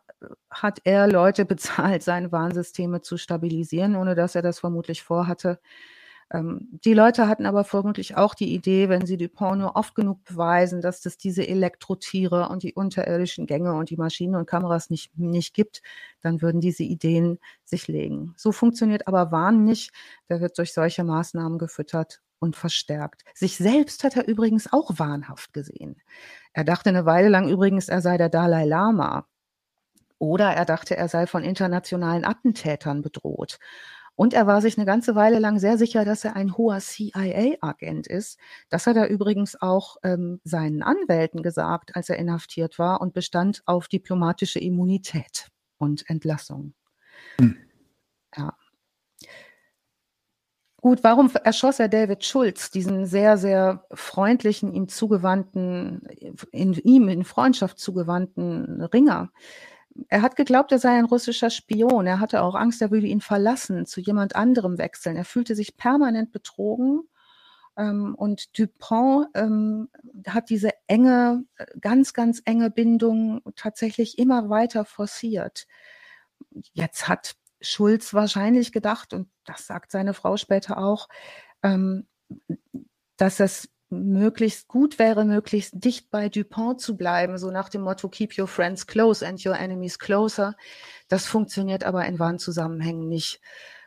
hat er Leute bezahlt, seine Warnsysteme zu stabilisieren, ohne dass er das vermutlich vorhatte. Ähm, die Leute hatten aber vermutlich auch die Idee, wenn sie Dupont nur oft genug beweisen, dass es diese Elektrotiere und die unterirdischen Gänge und die Maschinen und Kameras nicht, nicht gibt, dann würden diese Ideen sich legen. So funktioniert aber Wahn nicht. Der wird durch solche Maßnahmen gefüttert und verstärkt. Sich selbst hat er übrigens auch wahnhaft gesehen. Er dachte eine Weile lang übrigens, er sei der Dalai Lama. Oder er dachte, er sei von internationalen Attentätern bedroht. Und er war sich eine ganze Weile lang sehr sicher, dass er ein hoher CIA-Agent ist. Das hat er übrigens auch ähm, seinen Anwälten gesagt, als er inhaftiert war und bestand auf diplomatische Immunität und Entlassung. Hm. Ja. Gut, warum erschoss er David Schulz, diesen sehr, sehr freundlichen, ihm zugewandten, in ihm in Freundschaft zugewandten Ringer? Er hat geglaubt, er sei ein russischer Spion. Er hatte auch Angst, er würde ihn verlassen, zu jemand anderem wechseln. Er fühlte sich permanent betrogen. Ähm, und Dupont ähm, hat diese enge, ganz, ganz enge Bindung tatsächlich immer weiter forciert. Jetzt hat Schulz wahrscheinlich gedacht, und das sagt seine Frau später auch, ähm, dass es möglichst gut wäre, möglichst dicht bei Dupont zu bleiben, so nach dem Motto Keep your friends close and your enemies closer. Das funktioniert aber in Warnzusammenhängen nicht.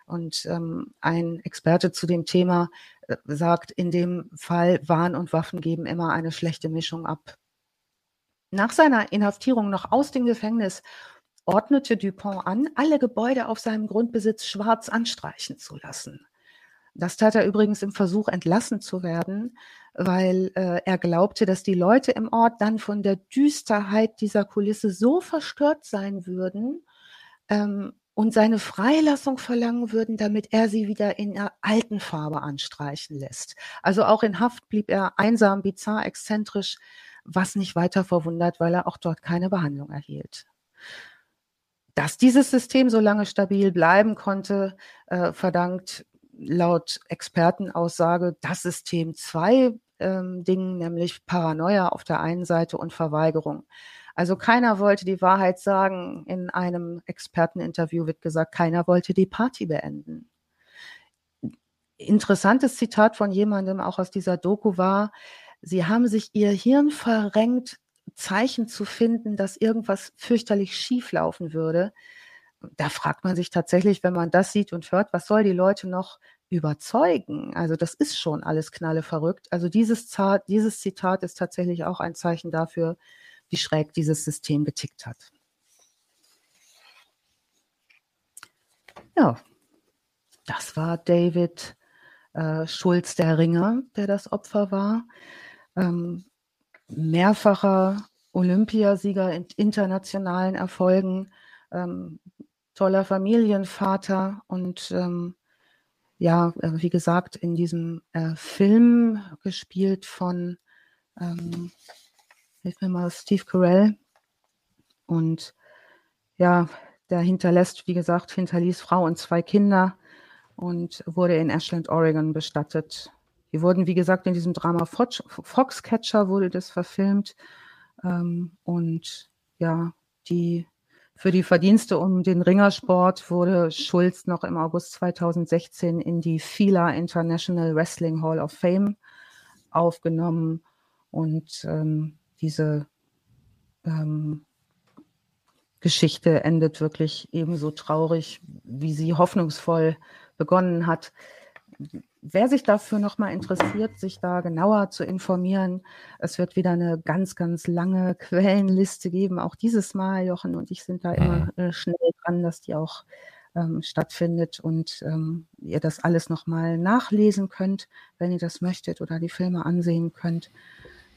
Und ähm, ein Experte zu dem Thema äh, sagt, in dem Fall Wahn und Waffen geben immer eine schlechte Mischung ab. Nach seiner Inhaftierung noch aus dem Gefängnis ordnete Dupont an, alle Gebäude auf seinem Grundbesitz schwarz anstreichen zu lassen. Das tat er übrigens im Versuch, entlassen zu werden, weil äh, er glaubte, dass die Leute im Ort dann von der Düsterheit dieser Kulisse so verstört sein würden ähm, und seine Freilassung verlangen würden, damit er sie wieder in der alten Farbe anstreichen lässt. Also auch in Haft blieb er einsam, bizarr, exzentrisch, was nicht weiter verwundert, weil er auch dort keine Behandlung erhielt. Dass dieses System so lange stabil bleiben konnte, äh, verdankt laut Expertenaussage das System zwei ähm, Dingen, nämlich Paranoia auf der einen Seite und Verweigerung. Also keiner wollte die Wahrheit sagen. In einem Experteninterview wird gesagt, keiner wollte die Party beenden. Interessantes Zitat von jemandem auch aus dieser Doku war, sie haben sich ihr Hirn verrenkt, Zeichen zu finden, dass irgendwas fürchterlich schief laufen würde. Da fragt man sich tatsächlich, wenn man das sieht und hört, was soll die Leute noch überzeugen? Also das ist schon alles knalle verrückt. Also dieses, dieses Zitat ist tatsächlich auch ein Zeichen dafür, wie schräg dieses System getickt hat. Ja, das war David äh, Schulz der Ringer, der das Opfer war. Ähm, mehrfacher Olympiasieger in internationalen Erfolgen, ähm, toller Familienvater und ähm, ja, äh, wie gesagt, in diesem äh, Film gespielt von ähm, hilf mir mal, Steve Carell. Und ja, der hinterlässt, wie gesagt, hinterließ Frau und zwei Kinder und wurde in Ashland, Oregon bestattet. Die wurden, wie gesagt, in diesem Drama Foxcatcher wurde das verfilmt. Ähm, und ja, die für die Verdienste um den Ringersport wurde Schulz noch im August 2016 in die FILA International Wrestling Hall of Fame aufgenommen. Und ähm, diese ähm, Geschichte endet wirklich ebenso traurig, wie sie hoffnungsvoll begonnen hat. Wer sich dafür nochmal interessiert, sich da genauer zu informieren, es wird wieder eine ganz, ganz lange Quellenliste geben. Auch dieses Mal, Jochen und ich sind da immer mhm. äh, schnell dran, dass die auch ähm, stattfindet und ähm, ihr das alles nochmal nachlesen könnt, wenn ihr das möchtet oder die Filme ansehen könnt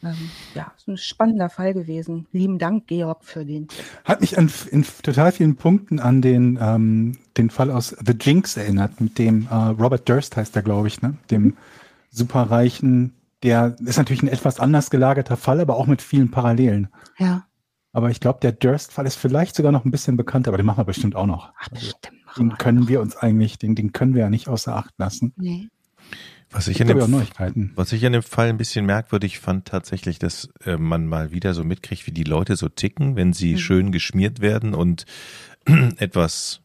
ähm, ja, ist ein spannender Fall gewesen. Lieben Dank, Georg, für den. Hat mich an, in total vielen Punkten an den, ähm, den Fall aus The Jinx erinnert, mit dem äh, Robert Durst heißt der, glaube ich, ne? Dem mhm. superreichen, der ist natürlich ein etwas anders gelagerter Fall, aber auch mit vielen Parallelen. Ja. Aber ich glaube, der Durst-Fall ist vielleicht sogar noch ein bisschen bekannter, aber den machen wir bestimmt auch noch. Ach, bestimmt. Also, den können wir uns eigentlich, den, den können wir ja nicht außer Acht lassen. Nee. Was ich, in dem, was ich in dem Fall ein bisschen merkwürdig fand, tatsächlich, dass äh, man mal wieder so mitkriegt, wie die Leute so ticken, wenn sie mhm. schön geschmiert werden und etwas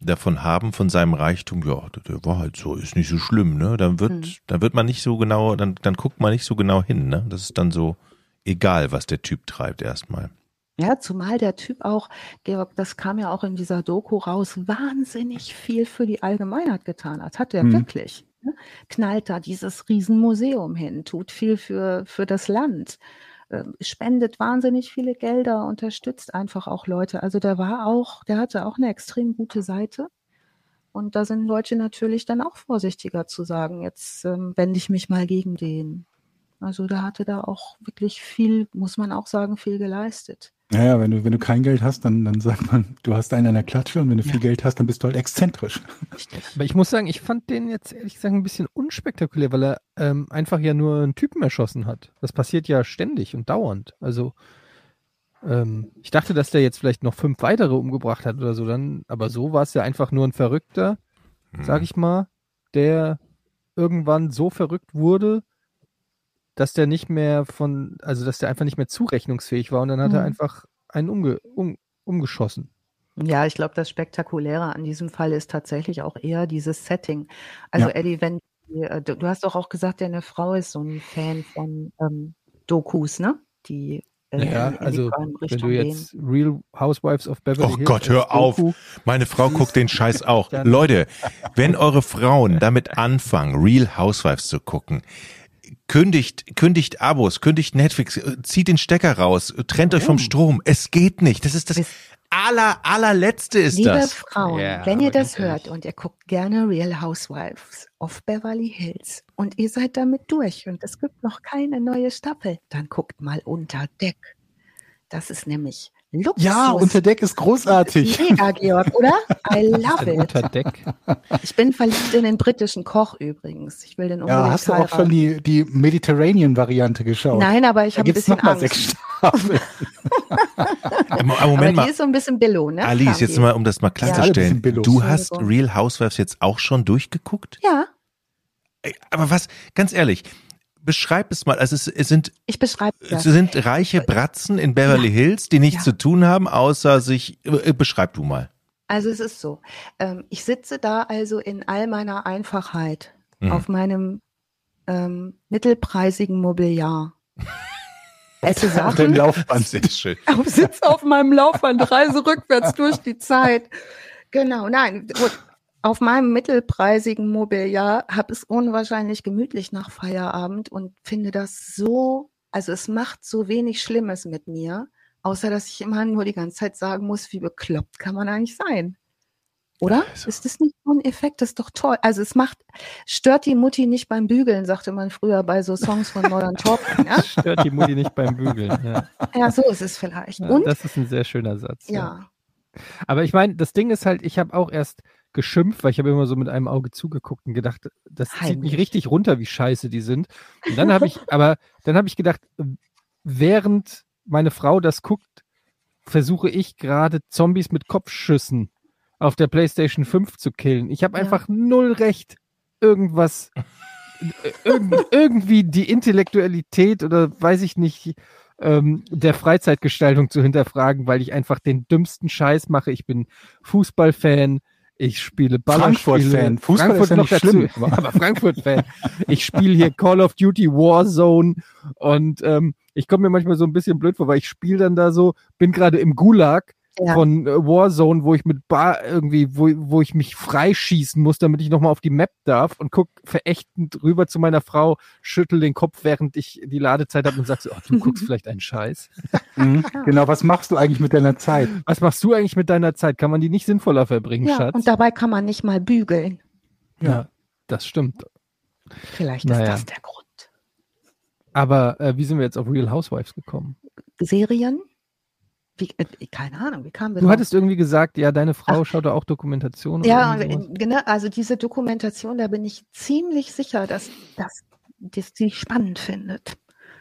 davon haben von seinem Reichtum, ja, der war halt so, ist nicht so schlimm, ne? Dann wird, mhm. dann wird man nicht so genau, dann, dann guckt man nicht so genau hin, ne? Das ist dann so egal, was der Typ treibt erstmal. Ja, zumal der Typ auch, Georg, das kam ja auch in dieser Doku raus, wahnsinnig viel für die Allgemeinheit getan hat. Hat er mhm. wirklich. Ne? knallt da dieses Riesenmuseum hin, tut viel für, für das Land, äh, spendet wahnsinnig viele Gelder, unterstützt einfach auch Leute. Also der war auch, der hatte auch eine extrem gute Seite. Und da sind Leute natürlich dann auch vorsichtiger zu sagen, jetzt ähm, wende ich mich mal gegen den. Also da hatte da auch wirklich viel, muss man auch sagen, viel geleistet. Naja, wenn du, wenn du kein Geld hast, dann, dann sagt man, du hast einen an der Klatsche und wenn du ja. viel Geld hast, dann bist du halt exzentrisch. Aber ich muss sagen, ich fand den jetzt ehrlich gesagt ein bisschen unspektakulär, weil er ähm, einfach ja nur einen Typen erschossen hat. Das passiert ja ständig und dauernd. Also ähm, ich dachte, dass der jetzt vielleicht noch fünf weitere umgebracht hat oder so, dann, aber so war es ja einfach nur ein Verrückter, hm. sag ich mal, der irgendwann so verrückt wurde, dass der nicht mehr von, also dass der einfach nicht mehr zurechnungsfähig war und dann hat mhm. er einfach einen umge, um, umgeschossen. Ja, ich glaube, das Spektakuläre an diesem Fall ist tatsächlich auch eher dieses Setting. Also ja. Eddie, wenn äh, du, du, hast doch auch gesagt, deine Frau ist so ein Fan von ähm, Dokus, ne? Die äh, ja, also wenn du jetzt gehen. Real Housewives of Beverly Hills. Oh Gott, hör auf. Meine Frau guckt den Scheiß auch. Leute, wenn eure Frauen damit anfangen, Real Housewives zu gucken, kündigt, kündigt Abos, kündigt Netflix, äh, zieht den Stecker raus, trennt euch vom Strom. Es geht nicht. Das ist das aller, allerletzte ist Liebe das. Frauen, Ja, wenn ihr das hört und ihr guckt gerne Real Housewives of Beverly Hills und ihr seid damit durch und es gibt noch keine neue Staffel, dann guckt mal unter Deck. Das ist nämlich Luxus. Ja, unter Deck ist großartig. Mega, Georg, oder? I love it. Unterdeck. Ich bin verliebt in den britischen Koch übrigens. Ich will den unbedingt Ja, hast du auch schon die, die Mediterranean-Variante geschaut? Nein, aber ich habe ein bisschen noch mal Angst. sechs Staffeln. Aber aber Moment die mal. ist so ein bisschen Billo, ne? Alice, jetzt mal, um das mal Ja, klarzustellen. Billo. Du hast. Real Housewives jetzt auch schon durchgeguckt? Ja, Aber was, ganz ehrlich, beschreib es mal. Also es, es sind ich beschreibe es sind reiche Bratzen in Beverly Hills, die nichts Ja. zu tun haben, außer sich. äh, Beschreib du mal. Also es ist so. Ähm, ich sitze da also in all meiner Einfachheit Mhm. auf meinem ähm, mittelpreisigen Mobiliar. Esse Auf dem Sachen, Laufband. Sehr schön. auf, sitze auf meinem Laufband, reise rückwärts durch die Zeit. Genau, nein. Gut. Auf meinem mittelpreisigen Mobiliar habe es unwahrscheinlich gemütlich nach Feierabend und finde das so, also es macht so wenig Schlimmes mit mir, außer dass ich immer nur die ganze Zeit sagen muss, wie bekloppt kann man eigentlich sein? Oder? Also. Ist das nicht so ein Effekt? Das ist doch toll. Also es macht, stört die Mutti nicht beim Bügeln, sagte man früher bei so Songs von Modern Talking. Ja, Stört die Mutti nicht beim Bügeln. Ja. ja so ist es vielleicht. Ja, Und das ist ein sehr schöner Satz. ja, Aber ich meine, das Ding ist halt, ich habe auch erst geschimpft, weil ich habe immer so mit einem Auge zugeguckt und gedacht, das zieht mich Heimlich. richtig runter, wie scheiße die sind. Und dann habe ich, aber dann habe ich gedacht, während meine Frau das guckt, versuche ich gerade Zombies mit Kopfschüssen auf der PlayStation 5 zu killen. Ich habe Ja. einfach null Recht, irgendwas, äh, irgend, irgendwie die Intellektualität oder weiß ich nicht, ähm, der Freizeitgestaltung zu hinterfragen, weil ich einfach den dümmsten Scheiß mache. Ich bin Fußballfan, ich spiele. Frankfurt-Fan. Fußball Frankfurt ist ja nicht dazu. schlimm. Aber Frankfurt-Fan. Ich spiele hier Call of Duty Warzone und ähm, ich komme mir manchmal so ein bisschen blöd vor, weil ich spiele dann da so, bin gerade im Gulag Ja. von äh, Warzone, wo ich mit Bar irgendwie, wo, wo ich mich freischießen muss, damit ich nochmal auf die Map darf und guck verächtend rüber zu meiner Frau, schüttel den Kopf, während ich die Ladezeit habe und sag so, oh, du guckst vielleicht einen Scheiß. Mhm. Genau, was machst du eigentlich mit deiner Zeit? Was machst du eigentlich mit deiner Zeit? Kann man die nicht sinnvoller verbringen, ja. Schatz? Und dabei kann man nicht mal bügeln. ja, das stimmt. Vielleicht Naja. ist das der Grund. Aber äh, wie sind wir jetzt auf Real Housewives gekommen? Serien? Wie, äh, keine Ahnung, wie kamen wir Du drauf? hattest irgendwie gesagt, ja, deine Frau schaut da auch Dokumentationen. Ja, äh, genau, also diese Dokumentation, da bin ich ziemlich sicher, dass, dass, dass die spannend findet.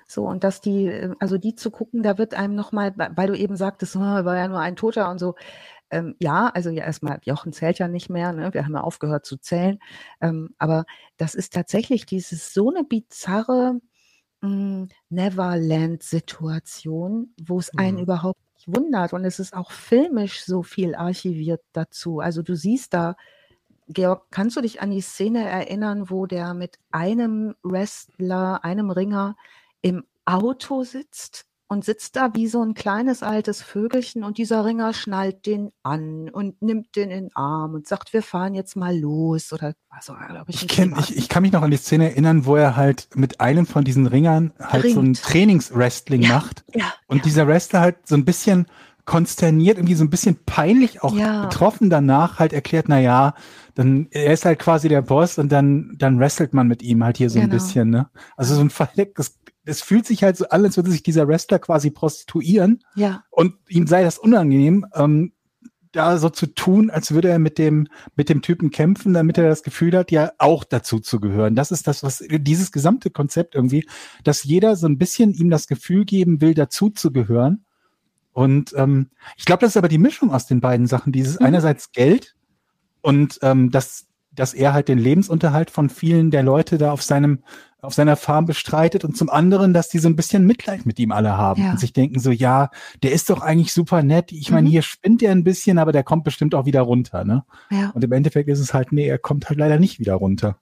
So, und dass die, äh, also die zu gucken, da wird einem nochmal, weil du eben sagtest, oh, war ja nur ein Toter und so. Ähm, ja, also ja, erstmal, Jochen zählt ja nicht mehr, ne? wir haben ja aufgehört zu zählen. Ähm, aber das ist tatsächlich dieses so eine bizarre mh, Neverland-Situation, wo es einen Mhm. überhaupt wundert. Und es ist auch filmisch so viel archiviert dazu. Also du siehst da, Georg, kannst du dich an die Szene erinnern, wo der mit einem Wrestler, einem Ringer im Auto sitzt und sitzt da wie so ein kleines altes Vögelchen und dieser Ringer schnallt den an und nimmt den in den Arm und sagt, wir fahren jetzt mal los oder was auch glaube ich. Ich, ein kenn, ich, ich kann mich noch an die Szene erinnern, wo er halt mit einem von diesen Ringern halt so ein Ringt. Trainingswrestling Ja, macht. ja, Und dieser Wrestler halt so ein bisschen konsterniert, irgendwie so ein bisschen peinlich auch Ja. betroffen danach halt erklärt, na ja, dann, er ist halt quasi der Boss und dann, dann wrestelt man mit ihm halt hier so ein Genau. bisschen, ne? Also so ein verdecktes, es fühlt sich halt so an, als würde sich dieser Wrestler quasi prostituieren ja, und ihm sei das unangenehm, ähm, da so zu tun, als würde er mit dem, mit dem Typen kämpfen, damit er das Gefühl hat, ja auch dazu zu gehören. Das ist das, was dieses gesamte Konzept irgendwie, dass jeder so ein bisschen ihm das Gefühl geben will, dazu zu gehören. Und ähm, ich glaube, das ist aber die Mischung aus den beiden Sachen. Dieses Mhm. einerseits Geld und ähm, dass, dass er halt den Lebensunterhalt von vielen der Leute da auf seinem auf seiner Farm bestreitet und zum anderen, dass die so ein bisschen Mitleid mit ihm alle haben Ja. und sich denken so, ja, der ist doch eigentlich super nett. Ich meine, Mhm. hier spinnt er ein bisschen, aber der kommt bestimmt auch wieder runter, ne? ja. Und im Endeffekt ist es halt, nee, er kommt halt leider nicht wieder runter.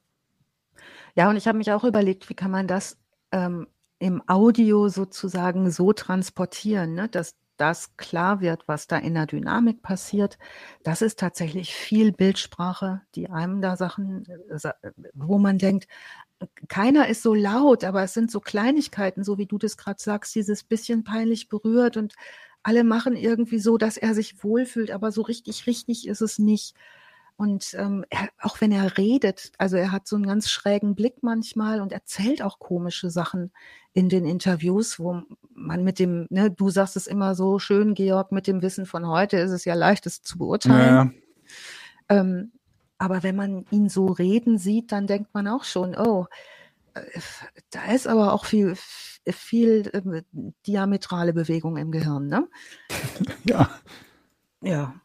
Ja, und ich habe mich auch überlegt, wie kann man das ähm, im Audio sozusagen so transportieren, ne? dass das klar wird, was da in der Dynamik passiert. Das ist tatsächlich viel Bildsprache, die einem da Sachen, äh, wo man denkt, keiner ist so laut, aber es sind so Kleinigkeiten, so wie du das gerade sagst, dieses bisschen peinlich berührt und alle machen irgendwie so, dass er sich wohlfühlt, aber so richtig, richtig ist es nicht. Und ähm, er, auch wenn er redet, also er hat so einen ganz schrägen Blick manchmal und erzählt auch komische Sachen in den Interviews, wo man mit dem, ne, du sagst es immer so schön, Georg, mit dem Wissen von heute ist es ja leicht, es zu beurteilen. Ja. Ähm, aber wenn man ihn so reden sieht, dann denkt man auch schon, oh, äh, da ist aber auch viel, viel äh, diametrale Bewegung im Gehirn, ne? Ja. Ja.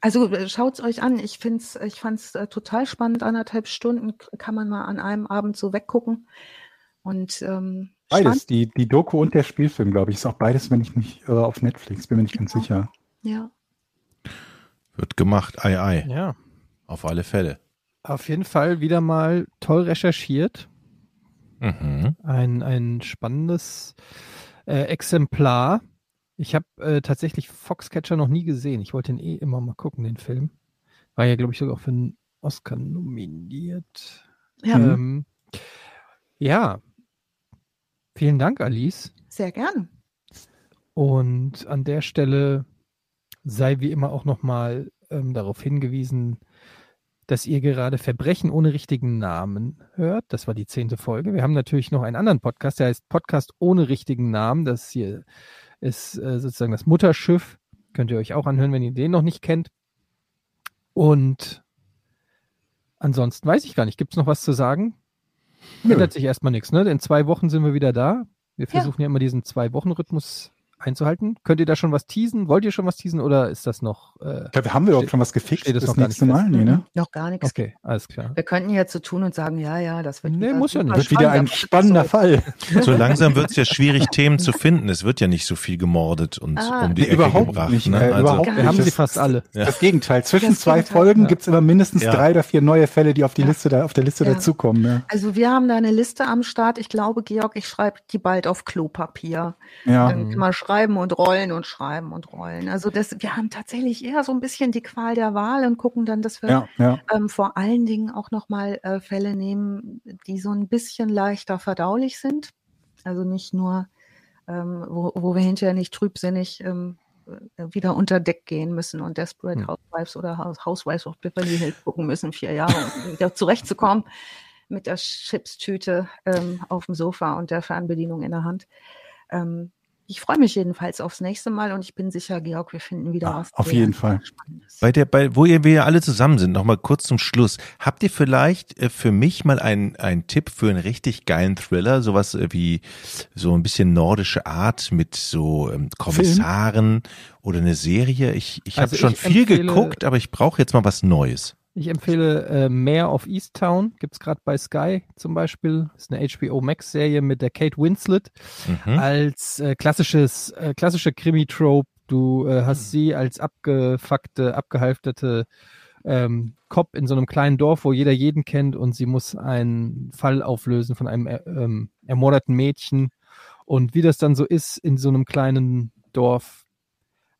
Also äh, schaut's euch an. Ich find's, ich fand's äh, total spannend. Anderthalb Stunden kann man mal an einem Abend so weggucken. Und ähm, beides, die, die Doku und der Spielfilm, glaube ich, ist auch beides, wenn ich mich irre, auf Netflix. Bin mir nicht ganz sicher. Ja. Wird gemacht, ei, ei. Ja. Auf alle Fälle. Auf jeden Fall wieder mal toll recherchiert. Mhm. Ein, ein spannendes äh, Exemplar. Ich habe äh, tatsächlich Foxcatcher noch nie gesehen. Ich wollte ihn eh immer mal gucken, den Film. War ja, glaube ich, sogar auch für einen Oscar nominiert. Ja. Ähm, ja. Vielen Dank, Alice. Sehr gerne. Und an der Stelle sei wie immer auch nochmal ähm, darauf hingewiesen, dass ihr gerade Verbrechen ohne richtigen Namen hört. Das war die zehnte Folge. Wir haben natürlich noch einen anderen Podcast, der heißt Podcast ohne richtigen Namen. Das hier ist äh, sozusagen das Mutterschiff. Könnt ihr euch auch anhören, wenn ihr den noch nicht kennt. Und ansonsten weiß ich gar nicht. Gibt es noch was zu sagen? Ändert sich erstmal nichts, ne? In zwei Wochen sind wir wieder da. Wir versuchen ja, ja immer diesen Zwei-Wochen-Rhythmus einzuhalten. Könnt ihr da schon was teasen? Wollt ihr schon was teasen oder ist das noch? Äh, ich glaube, haben wir überhaupt schon was gefixt? Steht das, das noch nächste Mal? Nee, ne? Noch gar nichts. Okay, alles klar. Wir könnten jetzt so tun und sagen, ja, ja, das wird nee, muss ja nicht. Wird wieder ein spannender Fall. So langsam wird es ja schwierig, Themen zu finden. Es wird ja nicht so viel gemordet und Ah. um die Nee, Ecke überhaupt gebracht. nicht, ne? äh, also, überhaupt Wir haben sie fast alle. Ja. Das Gegenteil. Zwischen Das zwei Gegenteil, Folgen ja. gibt's immer mindestens Ja. drei oder vier neue Fälle, die auf die Ja. Liste da, auf der Liste Ja. dazukommen. Ja. Also wir haben da eine Liste am Start. Ich glaube, Georg, ich schreibe die bald auf Klopapier. Ja. Dann kann man schreiben und rollen und schreiben und rollen. Also das, wir haben tatsächlich eher so ein bisschen die Qual der Wahl und gucken dann, dass wir Ja, ja. ähm, vor allen Dingen auch nochmal äh, Fälle nehmen, die so ein bisschen leichter verdaulich sind. Also nicht nur, ähm, wo, wo wir hinterher nicht trübsinnig ähm, äh, wieder unter Deck gehen müssen und Desperate Hm. Housewives oder House- Housewives of Beverly Hills gucken müssen, vier Jahre, um wieder zurechtzukommen mit der Chipstüte ähm, auf dem Sofa und der Fernbedienung in der Hand. Ähm, ich freue mich jedenfalls aufs nächste Mal und ich bin sicher, Georg, wir finden wieder Ja, was. auf jeden Fall. Spannendes. Bei der, bei, wo ihr, wir ja alle zusammen sind, nochmal kurz zum Schluss. Habt ihr vielleicht äh, für mich mal einen, einen Tipp für einen richtig geilen Thriller? Sowas äh, wie so ein bisschen nordische Art mit so ähm, Kommissaren oder eine Serie? Ich, ich Also habe schon ich viel geguckt, aber ich brauche jetzt mal was Neues. Ich empfehle äh, Mayor of Easttown, gibt es gerade bei Sky zum Beispiel. ist eine HBO Max-Serie mit der Kate Winslet Mhm. als äh, klassisches, äh, klassische Krimi-Trope. Du äh, hast sie als abgefuckte, abgehalfterte ähm, Cop in so einem kleinen Dorf, wo jeder jeden kennt und sie muss einen Fall auflösen von einem äh, ähm, ermordeten Mädchen. Und wie das dann so ist in so einem kleinen Dorf,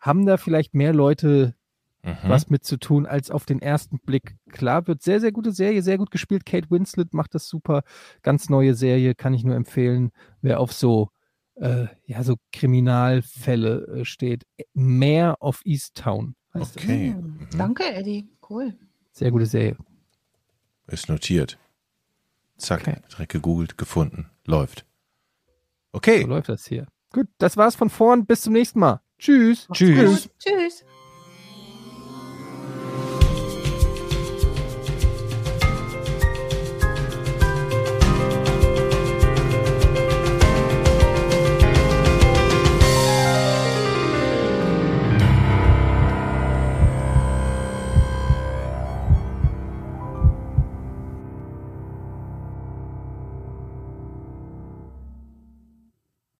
haben da vielleicht mehr Leute Mhm. was mit zu tun, als auf den ersten Blick klar wird. Sehr, sehr gute Serie, sehr gut gespielt. Kate Winslet macht das super. Ganz neue Serie, kann ich nur empfehlen, wer auf so, äh, ja, so Kriminalfälle äh, steht. Mehr of Easttown heißt das. Okay. Hm, Mhm. Danke, Eddie. Cool. Sehr gute Serie. Ist notiert. Zack, Okay. direkt gegoogelt, gefunden. Läuft. Okay. So läuft das hier. Gut, das war's von vorn. Bis zum nächsten Mal. Tschüss. Tschüss. Tschüss.